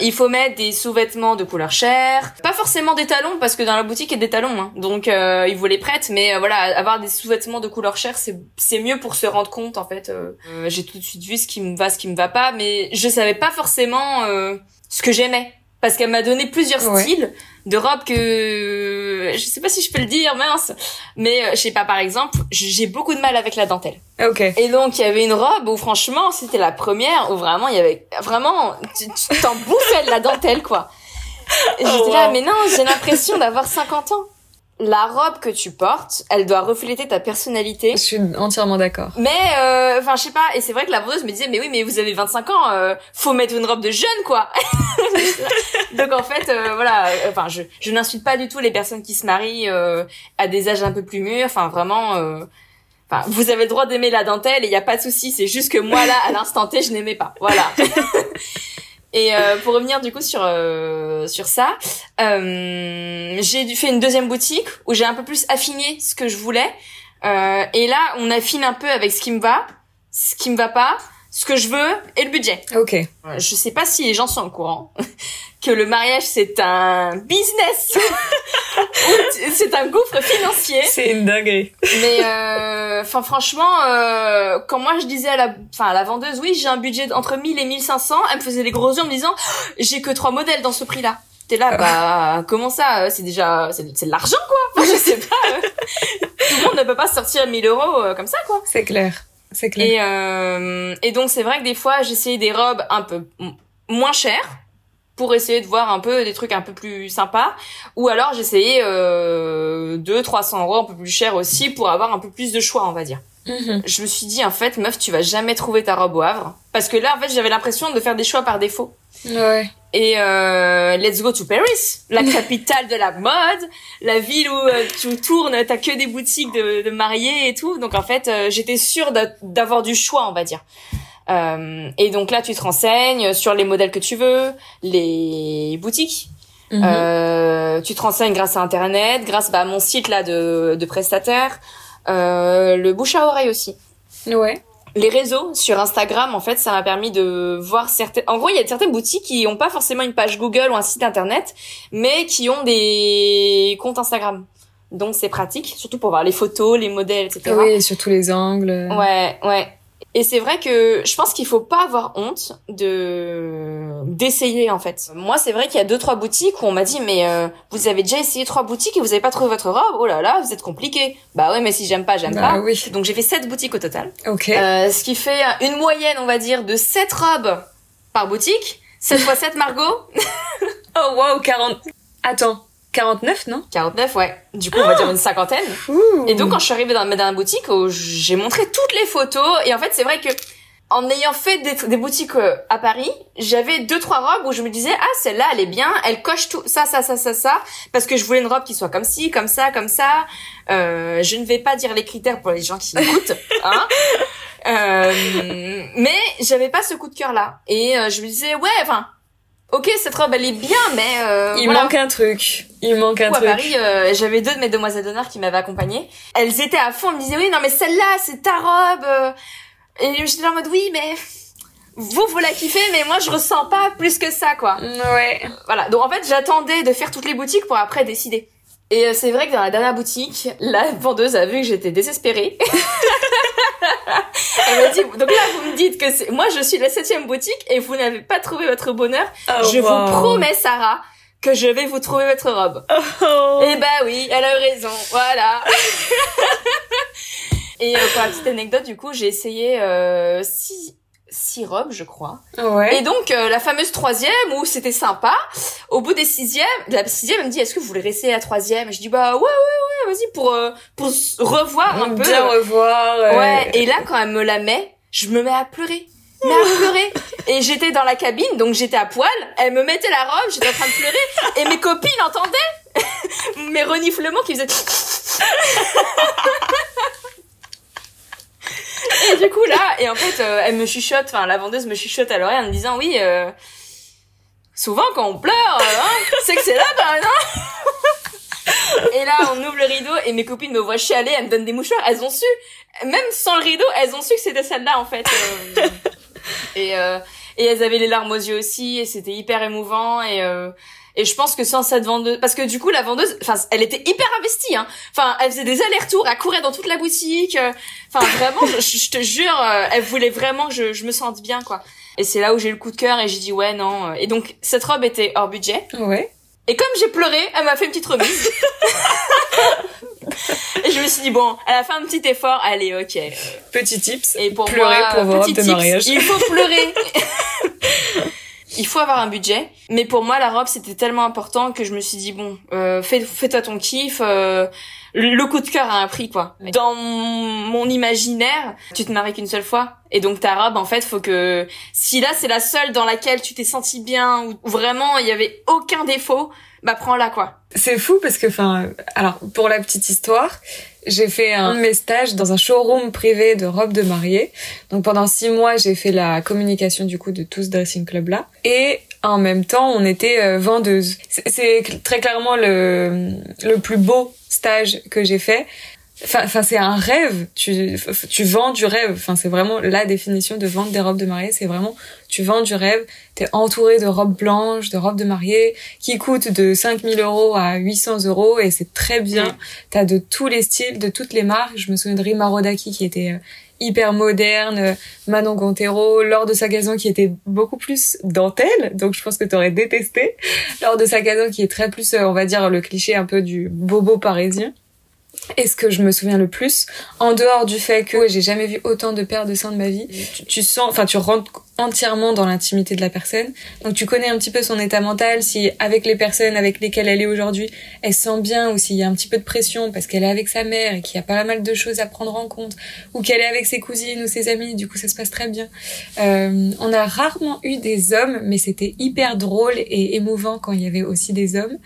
il faut mettre des sous-vêtements de couleur chair, pas forcément des talons parce que dans la boutique il y a des talons, hein. donc euh, ils vous les prêtent, mais euh, voilà, avoir des sous-vêtements de couleur chair c'est c'est mieux pour se rendre compte en fait. Euh, euh, J'ai tout de suite vu ce qui me va, ce qui me va pas, mais je savais pas forcément euh, ce que j'aimais parce qu'elle m'a donné plusieurs Ouais. styles de robes que je sais pas si je peux le dire mince, mais euh, je sais pas par exemple j'ai beaucoup de mal avec la dentelle. Ok. Et donc, il y avait une robe où, franchement, c'était la première où vraiment, il y avait, vraiment, tu t'en bouffais de la dentelle, quoi. J'étais Oh, là, wow. mais non, j'ai l'impression d'avoir 50 ans. La robe que tu portes, elle doit refléter ta personnalité. Je suis entièrement d'accord. Mais, euh, enfin, je sais pas, et c'est vrai que la vendeuse me disait, mais oui, mais vous avez 25 ans, euh, faut mettre une robe de jeune, quoi. Donc, en fait, euh, voilà, euh, enfin, je, je n'insulte pas du tout les personnes qui se marient euh, à des âges un peu plus mûrs, enfin, vraiment... euh, Enfin, vous avez le droit d'aimer la dentelle et il y a pas de souci. C'est juste que moi là, à l'instant T, je n'aimais pas. Voilà. et euh, pour revenir du coup sur euh, sur ça, euh, j'ai fait une deuxième boutique où j'ai un peu plus affiné ce que je voulais. Euh, et là, on affine un peu avec ce qui me va, ce qui me va pas, ce que je veux et le budget. Ok. Euh, Je sais pas si les gens sont au courant que le mariage c'est un business, c'est un gouffre financier. C'est une dinguerie. Mais euh, enfin franchement, euh, quand moi je disais à la, enfin à la vendeuse, oui j'ai un budget entre 1000 et 1500, elle me faisait les gros yeux en me disant, j'ai que trois modèles dans ce prix-là. T'es là, bah comment ça C'est déjà, c'est de l'argent quoi. Enfin, je sais pas. euh. Tout le monde ne peut pas sortir 1000 euros euh, comme ça quoi. C'est clair. C'est clair. Et, euh, et donc c'est vrai que des fois j'essayais des robes un peu moins chères pour essayer de voir un peu des trucs un peu plus sympas ou alors j'essayais euh, 2 300 euros un peu plus cher aussi pour avoir un peu plus de choix on va dire Mhm. je me suis dit en fait meuf tu vas jamais trouver ta robe au Havre parce que là en fait j'avais l'impression de faire des choix par défaut Ouais. et euh, let's go to Paris, la capitale de la mode, la ville où euh, tu tournes, t'as que des boutiques de, de mariés et tout. Donc en fait, euh, j'étais sûre d'a- d'avoir du choix, on va dire. Euh, et donc là, tu te renseignes sur les modèles que tu veux, les boutiques. Mhm. Euh, tu te renseignes grâce à Internet, grâce bah, à mon site là de, de prestataire, euh, le bouche à oreille aussi Ouais. les réseaux sur Instagram en fait ça m'a permis de voir certaines en gros il y a certaines boutiques qui ont pas forcément une page Google ou un site internet mais qui ont des comptes Instagram donc c'est pratique surtout pour voir les photos les modèles etc Oui, sur tous les angles. ouais ouais et c'est vrai que je pense qu'il faut pas avoir honte de d'essayer en fait. Moi, c'est vrai qu'il y a deux trois boutiques où on m'a dit mais euh, vous avez déjà essayé trois boutiques et vous avez pas trouvé votre robe? Oh là là, vous êtes compliqué. Bah ouais, mais si j'aime pas, j'aime Bah pas. oui. Donc j'ai fait sept boutiques au total. Ok. Euh, ce qui fait une moyenne, on va dire, de 7 robes par boutique. 7 fois 7, Margot Oh wow, 40. Attends, 49, non 49, ouais. Du coup, on va dire une cinquantaine. Ouh. Et donc, quand je suis arrivée dans, dans la boutique, où j'ai montré toutes les photos. Et en fait, c'est vrai que en ayant fait des, des boutiques euh, à Paris, j'avais deux trois robes où je me disais ah celle-là elle est bien, elle coche tout ça ça ça ça ça parce que je voulais une robe qui soit comme ci, comme ça, comme ça. Euh, je ne vais pas dire les critères pour les gens qui écoutent, hein. Euh, mais j'avais pas ce coup de cœur là et euh, je me disais ouais enfin ok cette robe elle est bien mais euh, Il voilà. manque un truc. Il manque un coup, à truc. Paris, euh, j'avais deux de mes demoiselles d'honneur qui m'avaient accompagnée. Elles étaient à fond, elles me disaient oui, non mais celle-là, c'est ta robe. euh. Et j'étais en mode oui, mais vous vous la kiffez, mais moi je ressens pas plus que ça quoi. Ouais. Voilà. Donc en fait, j'attendais de faire toutes les boutiques pour après décider. Et euh, c'est vrai que dans la dernière boutique, la vendeuse a vu que j'étais désespérée. Elle m'a dit, donc là, vous me dites que c'est, moi, je suis la septième boutique et vous n'avez pas trouvé votre bonheur. Oh, je wow. vous promets, Sarah, que je vais vous trouver votre robe. Oh. Eh bah oui, elle a eu raison, voilà. et euh, pour la petite anecdote, du coup, j'ai essayé euh, six, six robes, je crois. Ouais. Et donc euh, la fameuse troisième où c'était sympa. Au bout des sixièmes, la sixième elle me dit est-ce que vous voulez rester à la troisième? Et je dis bah ouais ouais ouais vas-y pour euh, pour revoir un peu. Bien revoir. euh, Ouais. Et là quand elle me la met, je me mets à pleurer. Mais à pleurer. Et j'étais dans la cabine, donc j'étais à poil. Elle me mettait la robe, j'étais en train de pleurer. Et mes copines entendaient mes reniflements qui faisaient. Et du coup là, et en fait, euh, elle me chuchote, enfin la vendeuse me chuchote à l'oreille en me disant oui, euh, souvent quand on pleure, euh, hein, c'est que c'est là, bah non. et là, on ouvre le rideau et mes copines me voient chialer, elles me donnent des mouchoirs, elles ont su, même sans le rideau, elles ont su que c'était celle-là en fait. euh. et euh, et elles avaient les larmes aux yeux aussi, et c'était hyper émouvant et euh, et je pense que sans cette vendeuse, parce que du coup la vendeuse, enfin, elle était hyper investie, hein. Enfin, elle faisait des allers-retours, elle courait dans toute la boutique. euh, Enfin, vraiment, je, je te jure, euh, elle voulait vraiment que je, je me sente bien, quoi. Et c'est là où j'ai eu le coup de cœur et j'ai dit ouais non. euh. Et donc cette robe était hors budget. Ouais. Et comme j'ai pleuré, elle m'a fait une petite remise. et je me suis dit bon, elle a fait un petit effort, allez ok. Petit tips. Et pour Pleurer moi, pour vos petit robes de tips, mariage. Il faut pleurer. il faut avoir un budget. Mais pour moi, la robe, c'était tellement important que je me suis dit, bon, euh, fais, fais-toi ton kiff. euh, le coup de cœur a un prix, quoi. Dans mon imaginaire, tu te maries qu'une seule fois. Et donc ta robe, en fait, faut que... Si là, c'est la seule dans laquelle tu t'es senti bien, ou vraiment il y avait aucun défaut, bah prends-la, quoi. C'est fou parce que, enfin, alors pour la petite histoire, j'ai fait un de mes stages dans un showroom privé de robes de mariée. Donc pendant six mois, j'ai fait la communication du coup de tout ce dressing club là. Et en même temps, on était euh, vendeuse. C'est- très clairement le le plus beau stage que j'ai fait. Enfin, c'est un rêve. Tu, tu vends du rêve. Enfin, c'est vraiment la définition de vendre des robes de mariée. C'est vraiment, tu vends du rêve. T'es entouré de robes blanches, de robes de mariée, qui coûtent de 5000 euros à 800 euros et c'est très bien. T'as de tous les styles, de toutes les marques. Je me souviens de Rima Rodaki qui était euh, hyper moderne, euh, Manon Gontero, Laure de Sagazan qui était beaucoup plus dentelle, donc je pense que t'aurais détesté. Laure de Sagazan qui est très plus, euh, on va dire, le cliché un peu du bobo parisien. Et ce que je me souviens le plus, en dehors du fait que j'ai jamais vu autant de paires de seins de ma vie, tu, tu sens, enfin tu rentres entièrement dans l'intimité de la personne. Donc tu connais un petit peu son état mental, si avec les personnes avec lesquelles elle est aujourd'hui, elle se sent bien ou s'il y a un petit peu de pression parce qu'elle est avec sa mère et qu'il y a pas mal de choses à prendre en compte ou qu'elle est avec ses cousines ou ses amis, du coup ça se passe très bien. Euh, on a rarement eu des hommes, mais c'était hyper drôle et émouvant quand il y avait aussi des hommes.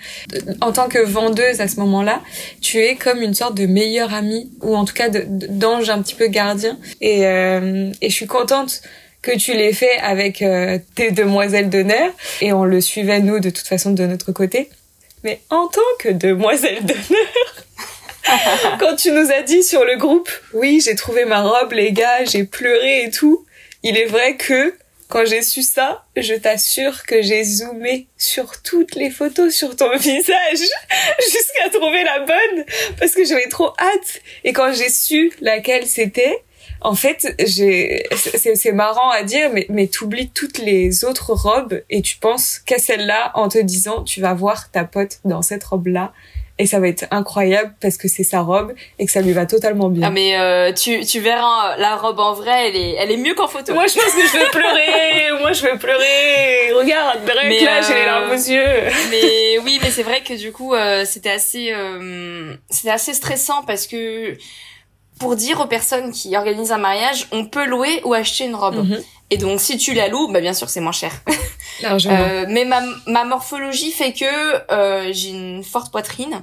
En tant que vendeuse à ce moment-là, tu es comme une sorte de meilleure amie ou en tout cas d'ange un petit peu gardien et, euh, et je suis contente que tu l'aies fait avec euh, tes demoiselles d'honneur. Et on le suivait nous de toute façon de notre côté. Mais en tant que demoiselle d'honneur quand tu nous as dit sur le groupe oui j'ai trouvé ma robe les gars j'ai pleuré et tout il est vrai que quand j'ai su ça, je t'assure que j'ai zoomé sur toutes les photos sur ton visage jusqu'à trouver la bonne parce que j'avais trop hâte. Et quand j'ai su laquelle c'était, en fait, j'ai, c'est, c'est marrant à dire, mais, mais t'oublies toutes les autres robes et tu penses qu'à celle-là en te disant, tu vas voir ta pote dans cette robe-là. Et ça va être incroyable parce que c'est sa robe et que ça lui va totalement bien. Ah mais euh, tu, tu verras euh, la robe en vrai, elle est, elle est mieux qu'en photo. Moi, je pense que je vais pleurer. Moi, je vais pleurer. Regarde, Mais, là, j'ai les euh, larmes aux yeux. mais oui, mais c'est vrai que du coup, euh, c'était assez, euh, c'était assez stressant parce que pour dire aux personnes qui organisent un mariage, on peut louer ou acheter une robe. Mhm. Et donc, si tu la loues, bah bien sûr, c'est moins cher. Euh, mais ma, ma morphologie fait que euh, j'ai une forte poitrine.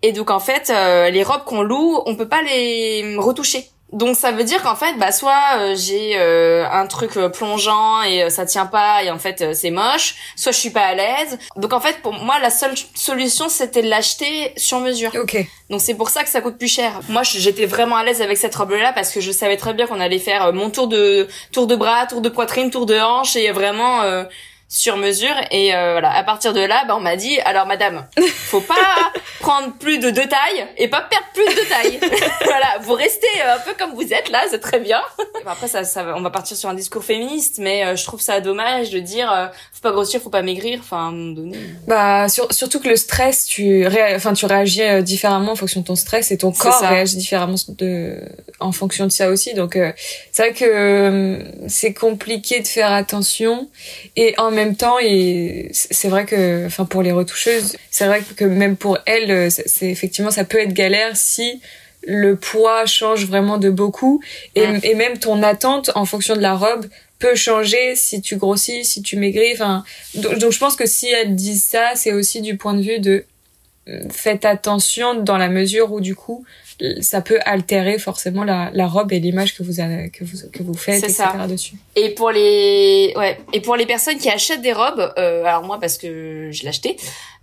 Et donc, en fait, euh, les robes qu'on loue, on peut pas les retoucher. Donc ça veut dire qu'en fait, bah soit euh, j'ai euh, un truc euh, plongeant et euh, ça tient pas et en fait euh, c'est moche, soit je suis pas à l'aise. Donc en fait pour moi la seule solution c'était de l'acheter sur mesure. Ok. Donc c'est pour ça que ça coûte plus cher. Moi j'étais vraiment à l'aise avec cette robe là parce que je savais très bien qu'on allait faire mon tour de tour de bras, tour de poitrine, tour de hanche et vraiment euh, sur mesure. Et euh, voilà. À partir de là bah on m'a dit alors madame faut pas prendre plus de deux tailles et pas perdre plus de tailles. Voilà. Vous restez euh, un peu comme vous êtes là c'est très bien. Après ça, ça on va partir sur un discours féministe mais euh, je trouve ça dommage de dire faut pas grossir faut pas maigrir. Enfin à un moment donné bah sur, surtout que le stress tu enfin tu réagis différemment en fonction de ton stress et ton corps réagit différemment de en fonction de ça aussi. Donc c'est vrai que c'est compliqué de faire attention. Et en même temps, et c'est vrai que, enfin, pour les retoucheuses, c'est vrai que même pour elles, c'est effectivement, ça peut être galère si le poids change vraiment de beaucoup et, et même ton attente en fonction de la robe peut changer si tu grossis, si tu maigris. Enfin, donc, donc, je pense que si elle dit ça, c'est aussi du point de vue de euh, faites attention dans la mesure où du coup ça peut altérer forcément la, la robe et l'image que vous avez, que vous que vous faites etc ça. dessus. Et pour les ouais et pour les personnes qui achètent des robes, euh, alors moi parce que je l'ai acheté,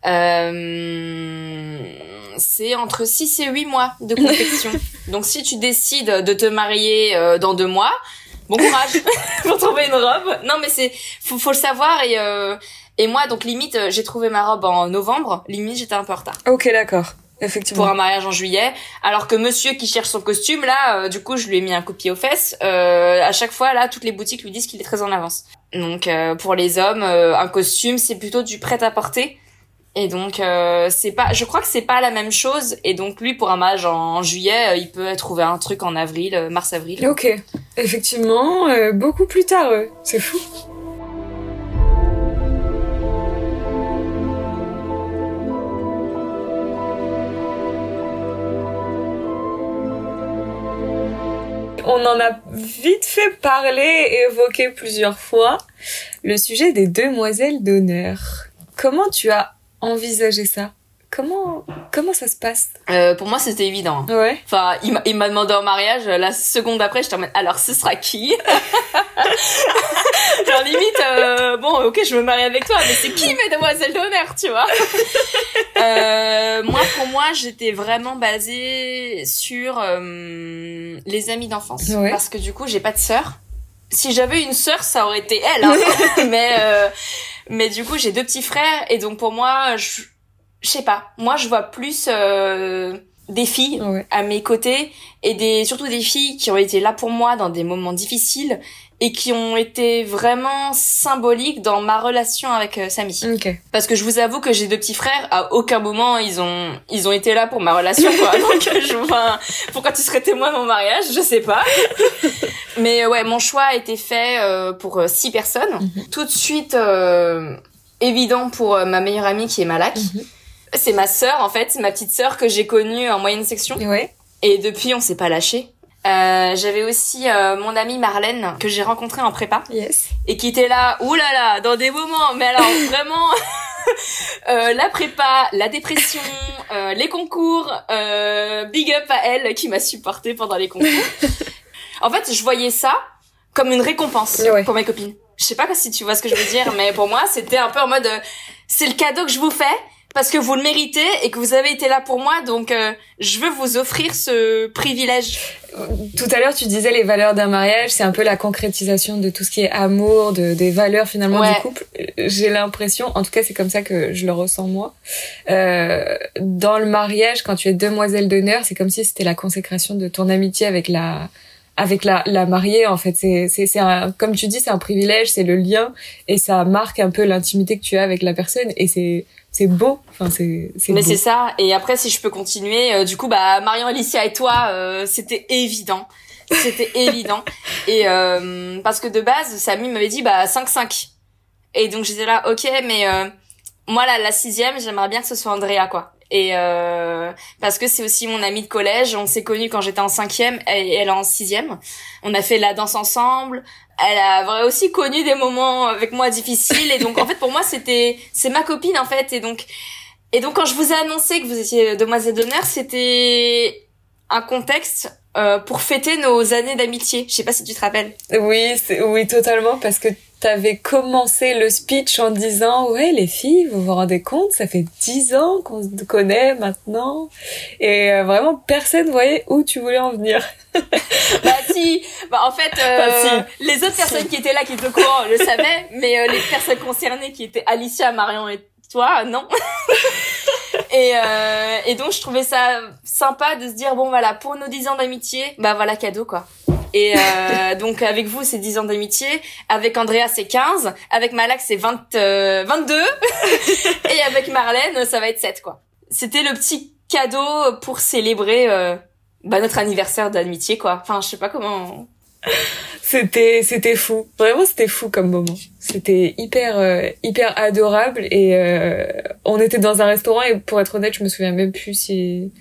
euh, c'est entre 6 et 8 mois de confection. Donc si tu décides de te marier euh, dans deux mois, bon courage pour trouver une robe. Non mais c'est faut faut le savoir et euh, et moi donc limite j'ai trouvé ma robe en novembre, limite j'étais un peu en retard. OK, d'accord. Effectivement. Pour un mariage en juillet. Alors que monsieur qui cherche son costume, là, euh, du coup, je lui ai mis un pied aux fesses. Euh, à chaque fois, là, toutes les boutiques lui disent qu'il est très en avance. Donc, euh, pour les hommes, euh, un costume, c'est plutôt du prêt-à-porter. Et donc, c'est pas, je crois que c'est pas la même chose. Et donc, lui, pour un mariage en, juillet, il peut trouver un truc en avril, mars-avril. Ok. Effectivement, beaucoup plus tard, c'est fou. On en a vite fait parler et évoquer plusieurs fois le sujet des demoiselles d'honneur. Comment tu as envisagé ça? Comment comment ça se passe euh, Pour moi, c'était évident. Ouais. Enfin, il m'a demandé en mariage. La seconde après, je en alors ce sera qui Genre limite, euh, bon, ok, je me marie avec toi, mais c'est qui mes demoiselles d'honneur, tu vois euh, Moi, pour moi, j'étais vraiment basée sur euh, les amis d'enfance, parce que du coup, j'ai pas de sœur. Si j'avais une sœur, ça aurait été elle. Hein. mais euh, mais du coup, j'ai deux petits frères, et donc pour moi, je je sais pas. Moi, je vois plus euh, des filles à mes côtés et des surtout des filles qui ont été là pour moi dans des moments difficiles et qui ont été vraiment symboliques dans ma relation avec euh, Samy. Parce que je vous avoue que j'ai deux petits frères, à aucun moment ils ont ils ont été là pour ma relation quoi. Donc je vois pourquoi tu serais témoin de mon mariage, je sais pas. Mais ouais, mon choix a été fait euh, pour six personnes. Mhm. Tout de suite évident pour ma meilleure amie qui est Malak. Mhm. C'est ma sœur, en fait, ma petite sœur que j'ai connue en moyenne section. Ouais. Et depuis, on s'est pas lâché. Euh, j'avais aussi euh, mon amie Marlène que j'ai rencontrée en prépa yes. et qui était là oulala là là, dans des moments mais alors vraiment euh, la prépa la dépression euh, les concours euh, big up à elle qui m'a supporté pendant les concours en fait je voyais ça comme une récompense pour mes copines je sais pas si tu vois ce que je veux dire mais pour moi c'était un peu en mode c'est le cadeau que je vous fais parce que vous le méritez et que vous avez été là pour moi, donc euh, je veux vous offrir ce privilège. Tout à l'heure, tu disais les valeurs d'un mariage, c'est un peu la concrétisation de tout ce qui est amour, de, des valeurs finalement du couple. J'ai l'impression, en tout cas c'est comme ça que je le ressens moi, euh, dans le mariage, quand tu es demoiselle d'honneur, c'est comme si c'était la consécration de ton amitié avec la avec la, la mariée en fait c'est c'est c'est comme tu dis c'est un privilège c'est le lien et ça marque un peu l'intimité que tu as avec la personne et c'est c'est beau. Enfin, c'est. Mais c'est ça. Et après, si je peux continuer, euh, du coup, bah Marion, Alicia et toi, euh, c'était évident. C'était évident. Et euh, parce que de base, Samy m'avait dit bah 5-5. Et donc j'étais là, ok, mais moi là, la sixième, j'aimerais bien que ce soit Andrea, quoi. Et parce que c'est aussi mon amie de collège, on s'est connus quand j'étais en cinquième et elle en sixième. On a fait la danse ensemble, elle a aussi connu des moments avec moi difficiles et donc en fait pour moi c'était c'est ma copine en fait et donc et donc quand je vous ai annoncé que vous étiez demoiselle d'honneur c'était un contexte euh, pour fêter nos années d'amitié. Je sais pas si tu te rappelles. Oui, oui, totalement, parce que t'avais commencé le speech en disant ouais les filles vous vous rendez compte ça fait dix ans qu'on se connaît maintenant. Et euh, vraiment personne voyait où tu voulais en venir. Bah si. Bah en fait euh, les autres personnes qui étaient là qui étaient au courant le savaient mais euh, les personnes concernées qui étaient Alicia Marion et toi non et et donc je trouvais ça sympa de se dire bon voilà pour nos dix ans d'amitié bah voilà cadeau quoi et euh, donc avec vous, c'est 10 ans d'amitié. Avec Andrea, c'est 15. Avec Malak, c'est 20, 22. Euh, et avec Marlène, ça va être 7, quoi. C'était le petit cadeau pour célébrer euh, bah, notre anniversaire d'amitié, quoi. Enfin, je sais pas comment... C'était c'était fou. Vraiment, c'était fou comme moment. C'était hyper euh, hyper adorable et euh, on était dans un restaurant et pour être honnête, je me souviens même plus si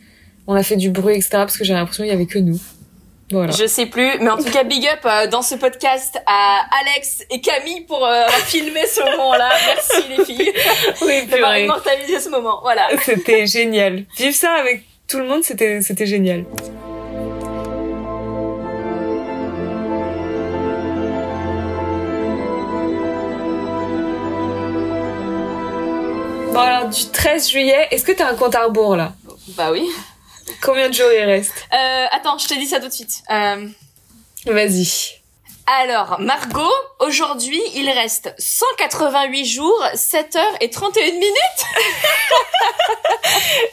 on a fait du bruit etc parce que j'ai l'impression qu'il y avait que nous. Je sais plus, mais en tout cas, big up euh, dans ce podcast à Alex et Camille pour euh, filmer ce moment-là. Merci les filles. Oui, d'avoir immortalisé ce moment. Voilà. C'était génial. Vivre ça avec tout le monde, c'était c'était génial. Bon alors du 13 juillet, est-ce que t'as un compte à rebours là? Bah oui. Combien de jours il reste? Euh, Attends, je te dis ça tout de suite. Euh... Vas-y. Alors, Margot, aujourd'hui, il reste 188 jours, 7 heures et 31 minutes.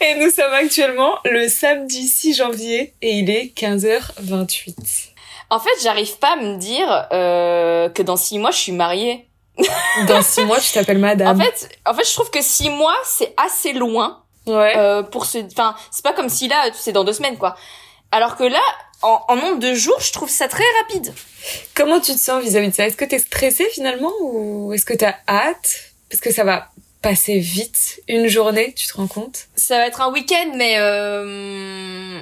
et nous sommes actuellement le samedi 6 janvier et il est 15h28. En fait, j'arrive pas à me dire euh, que dans 6 mois, je suis mariée. Dans 6 mois, tu t'appelles madame. En fait, en fait, je trouve que 6 mois, c'est assez loin Ouais. Euh, pour ce, enfin, c'est pas comme si là, c'est dans deux semaines, quoi. Alors que là, en, en nombre de jours, je trouve ça très rapide. Comment tu te sens vis-à-vis de ça? Est-ce que t'es stressée finalement ou est-ce que t'as hâte? Parce que ça va passer vite. Une journée, tu te rends compte? Ça va être un week-end, mais euh,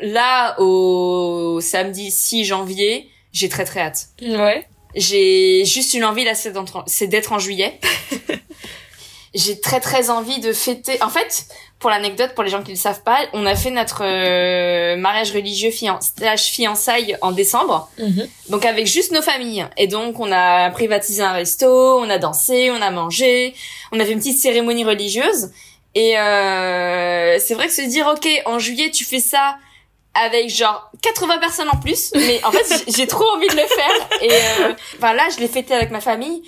là, au samedi 6 janvier, j'ai très très hâte. Ouais. J'ai juste une envie là, c'est d'être en juillet. j'ai très très envie de fêter. En fait, pour l'anecdote, pour les gens qui ne le savent pas, on a fait notre euh, mariage religieux fian fiançailles en décembre, mhm. donc avec juste nos familles. Et donc on a privatisé un resto, on a dansé, on a mangé, on a fait une petite cérémonie religieuse. Et euh, c'est vrai que se dire ok en juillet tu fais ça avec genre 80 personnes en plus, mais en fait j'ai trop envie de le faire. Et euh, enfin là je l'ai fêté avec ma famille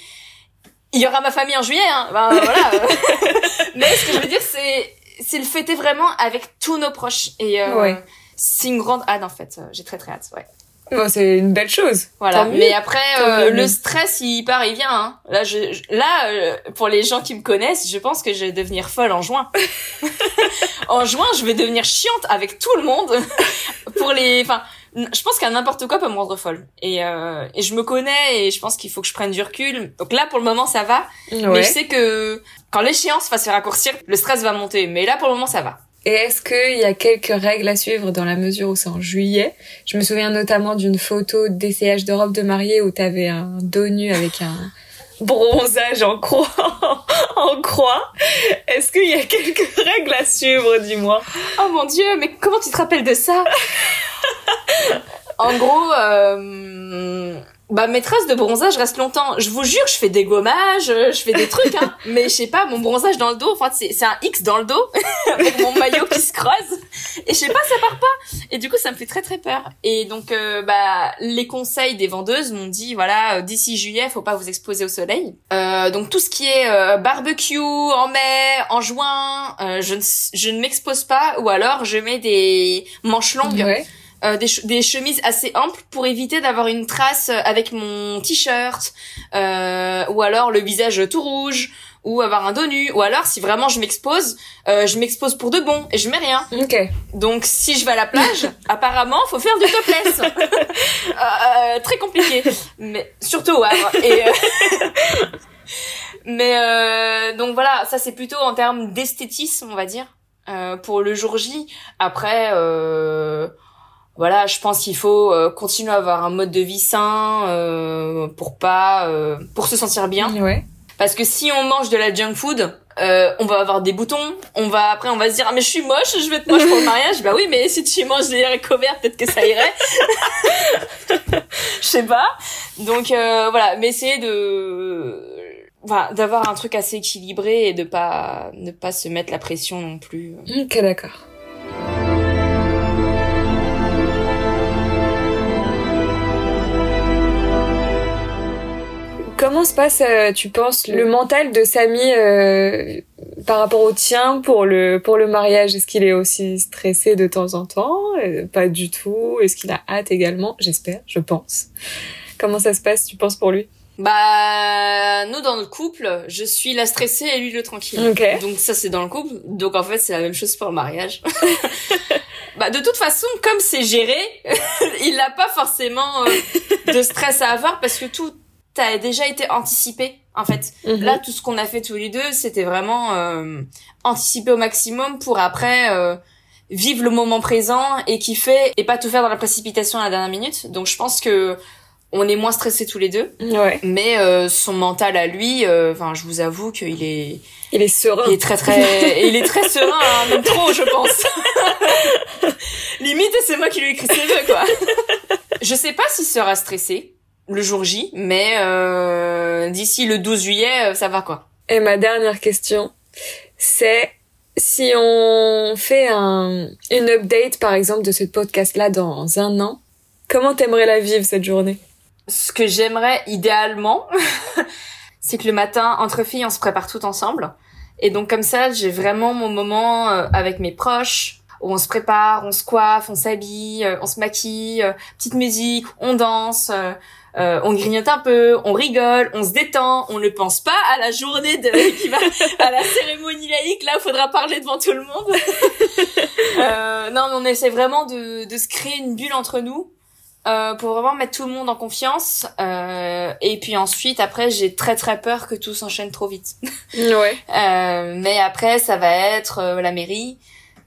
il y aura ma famille en juillet, hein. Ben, voilà. Mais ce que je veux dire, c'est, c'est le fêter vraiment avec tous nos proches. Et euh, c'est une grande hâte, en fait. J'ai très très hâte, ouais. Bon, c'est une belle chose. Voilà. Mais après, euh, le stress, il part, il vient. Hein. Là, je, là, euh, pour les gens qui me connaissent, je pense que je vais devenir folle en juin. en juin, je vais devenir chiante avec tout le monde. pour les, enfin, je pense qu'à n'importe quoi peut me rendre folle. Et, euh, et je me connais et je pense qu'il faut que je prenne du recul. Donc là, pour le moment, ça va. Mais je sais que quand l'échéance va se raccourcir, le stress va monter. Mais là, pour le moment, ça va. Et est-ce qu'il y a quelques règles à suivre dans la mesure où c'est en juillet? Je me souviens notamment d'une photo d'essayage de robe de mariée où t'avais un dos nu avec un bronzage en croix. en croix. Est-ce qu'il y a quelques règles à suivre, dis-moi? Oh mon dieu, mais comment tu te rappelles de ça? En gros, euh, bah mes traces de bronzage restent longtemps. Je vous jure, je fais des gommages, je fais des trucs, hein. mais je sais pas, mon bronzage dans le dos, enfin c'est un X dans le dos avec mon maillot qui se creuse. Et je sais pas, ça part pas. Et du coup, ça me fait très très peur. Et donc, euh, bah les conseils des vendeuses m'ont dit voilà, euh, d'ici juillet, faut pas vous exposer au soleil. Euh, donc tout ce qui est euh, barbecue en mai, en juin, je ne je ne m'expose pas, ou alors je mets des manches longues. Euh, des, des, chemises assez amples pour éviter d'avoir une trace avec mon t-shirt euh, ou alors le visage tout rouge ou avoir un dos nu ou alors si vraiment je m'expose euh, je m'expose pour de bon et je mets rien. Ok. Donc si je vais à la plage apparemment faut faire du topless. Euh, très compliqué. Mais surtout au Havre. Et mais donc voilà ça c'est plutôt en termes d'esthétisme on va dire pour le jour J. Après voilà, je pense qu'il faut euh, continuer à avoir un mode de vie sain euh, pour pas euh, pour se sentir bien. Ouais. Parce que si on mange de la junk food, euh, on va avoir des boutons, on va après on va se dire ah mais je suis moche, je vais être moche pour le mariage. bah oui, mais si tu manges des haricots verts, peut-être que ça irait. Je sais pas. Donc euh, voilà, mais essayer de voilà, d'avoir un truc assez équilibré et de pas ne pas se mettre la pression non plus. Ok, d'accord. Comment se passe, euh, tu penses, le mental de Samy euh, par rapport au tien pour le pour le mariage? Est-ce qu'il est aussi stressé de temps en temps? Euh, Pas du tout. Est-ce qu'il a hâte également? J'espère, je pense. Comment ça se passe, tu penses, pour lui? Bah nous dans le couple, je suis la stressée et lui le tranquille. Donc ça c'est dans le couple. Donc en fait c'est la même chose pour le mariage. bah de toute façon comme c'est géré, il n'a pas forcément euh, de stress à avoir parce que tout a déjà été anticipé en fait. Mhm. Là tout ce qu'on a fait tous les deux, c'était vraiment euh, anticipé au maximum pour après euh, vivre le moment présent et kiffer et pas tout faire dans la précipitation à la dernière minute. Donc je pense que on est moins stressés tous les deux, Ouais. mais euh, son mental à lui, euh, enfin je vous avoue qu'il est Il est serein. il est très très il est très serein hein, même trop je pense limite c'est moi qui lui ai écrit ses vœux quoi je sais pas s'il sera stressé le jour J mais euh, d'ici le 12 juillet euh, ça va quoi. Et ma dernière question, c'est si on fait un, une update, par exemple, de ce podcast-là dans un an, comment t'aimerais la vivre, cette journée? Ce que j'aimerais idéalement c'est que le matin entre filles on se prépare tout ensemble. Et donc comme ça j'ai vraiment mon moment euh, avec mes proches où on se prépare, on se coiffe, on s'habille, euh, on se maquille, petite musique, on danse, euh, on grignote un peu, on rigole, on se détend, on ne pense pas à la journée de qui va à la cérémonie laïque. Là, il faudra parler devant tout le monde. euh, non, mais on essaie vraiment de, de se créer une bulle entre nous euh, pour vraiment mettre tout le monde en confiance. Euh, et puis ensuite, après, j'ai très très peur que tout s'enchaîne trop vite. Ouais. Euh, mais après, ça va être euh, la mairie.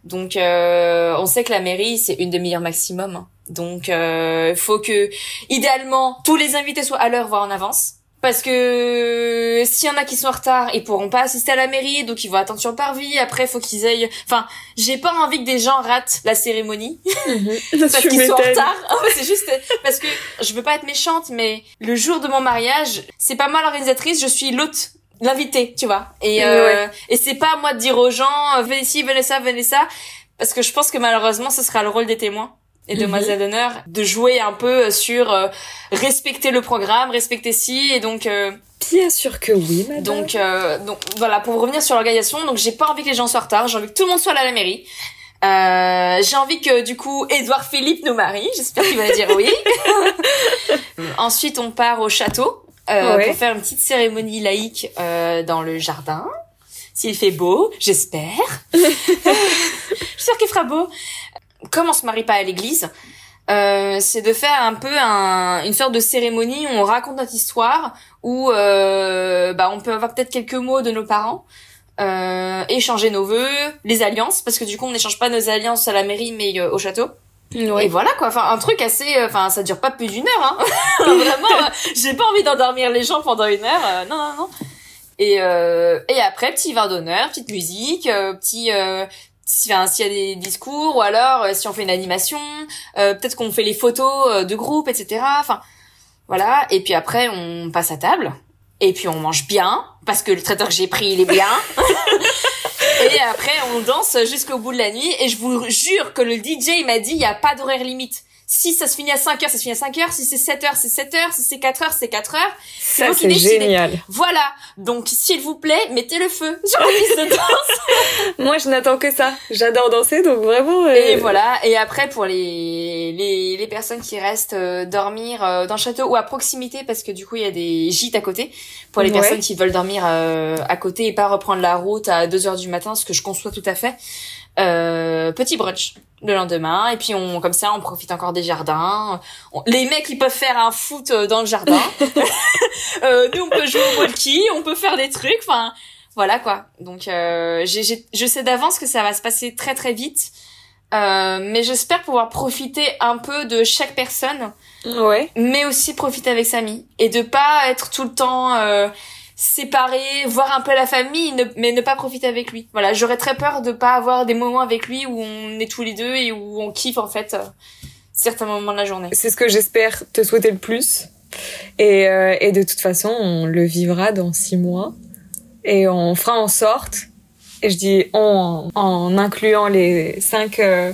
Donc, euh, on sait que la mairie, c'est une demi-heure maximum. hein. Donc, il faut que, idéalement, tous les invités soient à l'heure, voire en avance. Parce que s'il y en a qui sont en retard, ils pourront pas assister à la mairie, donc ils vont attendre sur le parvis. Après, faut qu'ils aillent. Enfin, j'ai pas envie que des gens ratent la cérémonie parce Tu qu'ils sont en retard. Ah c'est juste parce que je veux pas être méchante, mais le jour de mon mariage, c'est pas moi l'organisatrice, je suis l'hôte, l'invité, tu vois. Et euh, et c'est pas à moi de dire aux gens euh, venez ici, venez ça, venez ça, parce que je pense que malheureusement ce sera le rôle des témoins et Mhm. demoiselles d'honneur de jouer un peu sur euh, respecter le programme, respecter ci et donc euh, Bien sûr que oui, madame. donc, euh, donc voilà, pour revenir sur l'organisation, donc j'ai pas envie que les gens soient en retard, j'ai envie que tout le monde soit là à la mairie. Euh, j'ai envie que du coup Édouard Philippe nous marie, j'espère qu'il va dire oui. Ensuite on part au château euh, Ouais. pour faire une petite cérémonie laïque euh, dans le jardin. S'il fait beau, j'espère. Je suis sûre qu'il fera beau. Comme on se marie pas à l'église, euh, c'est de faire un peu un, une sorte de cérémonie où on raconte notre histoire, où euh, bah, on peut avoir peut-être quelques mots de nos parents, euh, échanger nos vœux, les alliances, parce que du coup on n'échange pas nos alliances à la mairie mais euh, au château. Et voilà quoi, enfin un truc assez, euh, enfin ça dure pas plus d'une heure, hein. Vraiment, euh, j'ai pas envie d'endormir les gens pendant une heure, non non non. Et euh, et après petit verre d'honneur, petite musique, euh, petit euh, si- enfin, s'il y a des discours ou alors euh, si on fait une animation, euh, peut-être qu'on fait les photos euh, de groupe, etc. Enfin voilà. Et puis après on passe à table et puis on mange bien parce que le traiteur que j'ai pris il est bien. Et après, on danse jusqu'au bout de la nuit. Et je vous jure que le DJ, m'a dit, il n'y a pas d'horaire limite. Si ça se finit à 5 heures, ça se finit à 5 heures. Si c'est 7 heures, c'est 7 heures. Si c'est 4 heures, c'est 4 heures. ça, vous qui c'est décidez. génial. Voilà. Donc, s'il vous plaît, mettez le feu sur la piste de danse. Moi, je n'attends que ça. J'adore danser, donc vraiment. euh, Et voilà. Et après, pour les, les, les personnes qui restent euh, dormir euh, dans le château ou à proximité, parce que du coup, il y a des gîtes à côté, pour les Ouais. personnes qui veulent dormir euh, à côté et pas reprendre la route à 2 heures du matin, ce que je conçois tout à fait. Euh, petit brunch le lendemain et puis on comme ça on profite encore des jardins. On- les mecs ils peuvent faire un foot euh, dans le jardin. Euh, nous on peut jouer au walkie on peut faire des trucs enfin voilà quoi. Donc euh, je sais d'avance que ça va se passer très très vite. Euh, mais j'espère pouvoir profiter un peu de chaque personne. Ouais. mais aussi profiter avec Samy. Et de pas être tout le temps euh, séparer, voir un peu la famille, mais ne pas profiter avec lui. Voilà, j'aurais très peur de pas avoir des moments avec lui où on est tous les deux et où on kiffe en fait euh, certains moments de la journée. C'est ce que j'espère te souhaiter le plus. Et, euh, et de toute façon, on le vivra dans six mois et on fera en sorte. Et je dis on en incluant les cinq euh,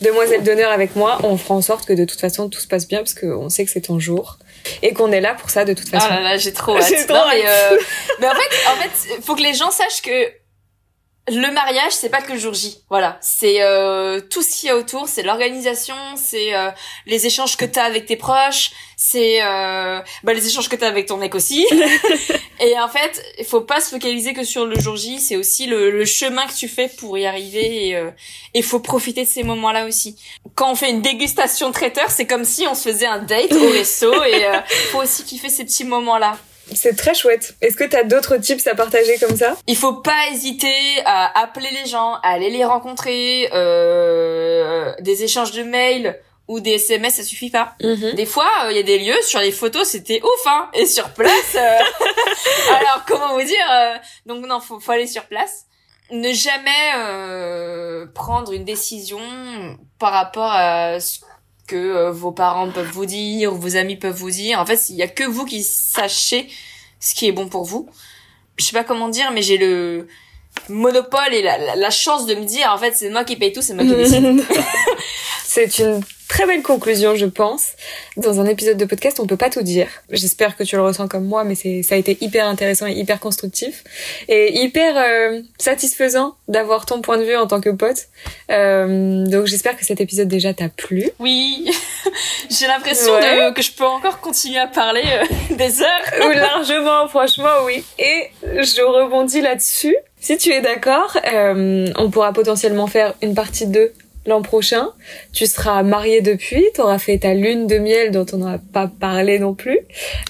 demoiselles d'honneur avec moi, on fera en sorte que de toute façon tout se passe bien parce qu'on sait que c'est ton jour et qu'on est là pour ça de toute façon. Ah là là, j'ai trop hâte. Trop Mais, euh, mais en fait, en fait, faut que les gens sachent que le mariage, c'est pas que le jour J. Voilà, c'est euh, tout ce qu'il y a autour, c'est l'organisation, c'est euh, les échanges que t'as avec tes proches, c'est euh, bah, les échanges que t'as avec ton mec aussi. et en fait, il faut pas se focaliser que sur le jour J, c'est aussi le, chemin que tu fais pour y arriver et il faut profiter de ces moments-là aussi. Quand on fait une dégustation traiteur, c'est comme si on se faisait un date au resto et faut aussi kiffer ces petits moments-là. C'est très chouette. Est-ce que tu as d'autres tips à partager comme ça? Il faut pas hésiter à appeler les gens, à aller les rencontrer, euh, des échanges de mails ou des SMS, ça suffit pas. Mhm. Des fois, il y a des lieux sur les photos, c'était ouf, hein. Et sur place, euh, alors comment vous dire euh, Donc non, faut, faut aller sur place. Ne jamais prendre une décision par rapport à ce que euh, vos parents peuvent vous dire, ou vos amis peuvent vous dire. En fait, il y a que vous qui sachez ce qui est bon pour vous. Je sais pas comment dire, mais j'ai le monopole et la, la, chance de me dire, en fait, c'est moi qui paye tout, c'est moi qui décide. c'est une très belle conclusion, je pense. Dans un épisode de podcast, on peut pas tout dire. J'espère que tu le ressens comme moi, mais c'est ça a été hyper intéressant et hyper constructif et hyper euh, satisfaisant d'avoir ton point de vue en tant que pote. Euh, donc j'espère que cet épisode déjà t'a plu. Oui, j'ai l'impression que je peux encore continuer à parler euh, des heures. Ou largement, franchement, oui. Et je rebondis là-dessus. Si tu es d'accord, on pourra potentiellement faire une partie 2 l'an prochain. Tu seras marié depuis, tu auras fait ta lune de miel dont on n'a pas parlé non plus.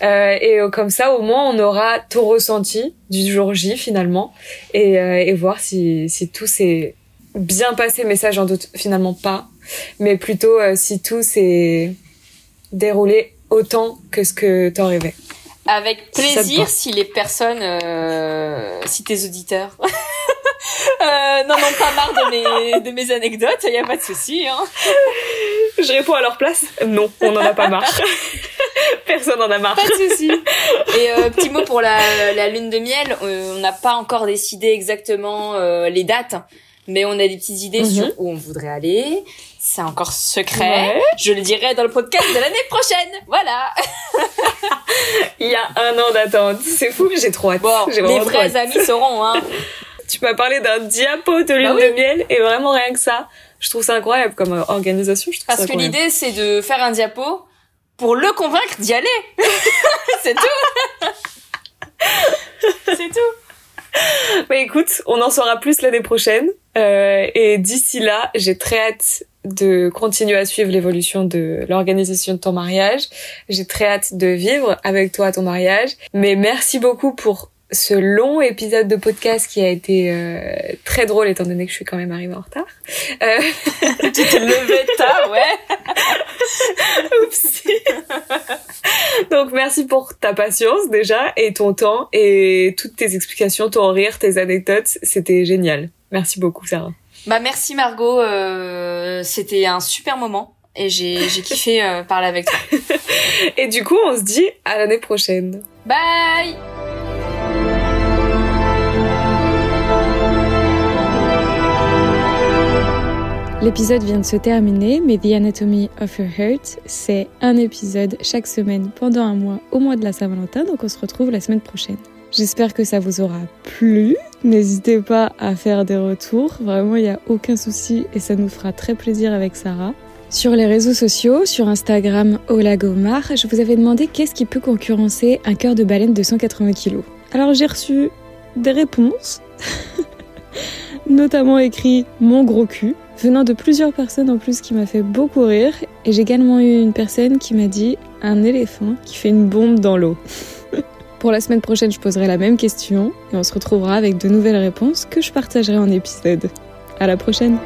Euh, et euh, comme ça, au moins, on aura tout ressenti du jour J finalement et, euh, et voir si, si tout s'est bien passé. Mais ça, j'en doute finalement pas. Mais plutôt euh, si tout s'est déroulé autant que ce que t'en rêvais. Avec plaisir si, les personnes, si tes auditeurs euh, non, non, pas marre de mes, de mes anecdotes, il n'y a pas de souci. Hein. Je réponds à leur place. Non, on n'en a pas marre. Personne n'en a marre. Pas de souci. Et euh, petit mot pour la, la lune de miel, euh, on n'a pas encore décidé exactement euh, les dates, mais on a des petites idées sur mhm. où on voudrait aller. C'est encore secret. Je le dirai dans le podcast de l'année prochaine. Voilà. Il y a un an d'attente. C'est fou, j'ai trop hâte. Bon, les vrais amis sauront, hein. Tu m'as parlé d'un diapo de lune bah de miel et vraiment rien que ça. Je trouve ça incroyable comme euh, organisation. Je Parce que l'idée c'est de faire un diapo pour le convaincre d'y aller. c'est tout. c'est tout. Mais écoute, on en saura plus l'année prochaine. Euh, et d'ici là, j'ai très hâte de continuer à suivre l'évolution de l'organisation de ton mariage. J'ai très hâte de vivre avec toi ton mariage. Mais merci beaucoup pour ce long épisode de podcast qui a été euh, très drôle étant donné que je suis quand même arrivée en retard. Euh... tu t'es levé tard, ouais. Oups. Donc merci pour ta patience déjà et ton temps et toutes tes explications, ton rire, tes anecdotes, c'était génial. Merci beaucoup Sarah. Bah merci Margot, euh, c'était un super moment et j'ai j'ai kiffé euh, parler avec toi. et du coup on se dit à l'année prochaine. Bye. L'épisode vient de se terminer, mais The Anatomy of a Heart, c'est un épisode chaque semaine pendant un mois au mois de la Saint-Valentin, donc on se retrouve la semaine prochaine. J'espère que ça vous aura plu. N'hésitez pas à faire des retours, vraiment il n'y a aucun souci et ça nous fera très plaisir avec Sarah. Sur les réseaux sociaux, sur Instagram Olagomar, je vous avais demandé qu'est-ce qui peut concurrencer un cœur de baleine de 180 kg. Alors j'ai reçu des réponses, notamment écrit mon gros cul venant de plusieurs personnes en plus qui m'a fait beaucoup rire. Et j'ai également eu une personne qui m'a dit un éléphant qui fait une bombe dans l'eau. Pour la semaine prochaine, je poserai la même question et on se retrouvera avec de nouvelles réponses que je partagerai en épisode. À la prochaine!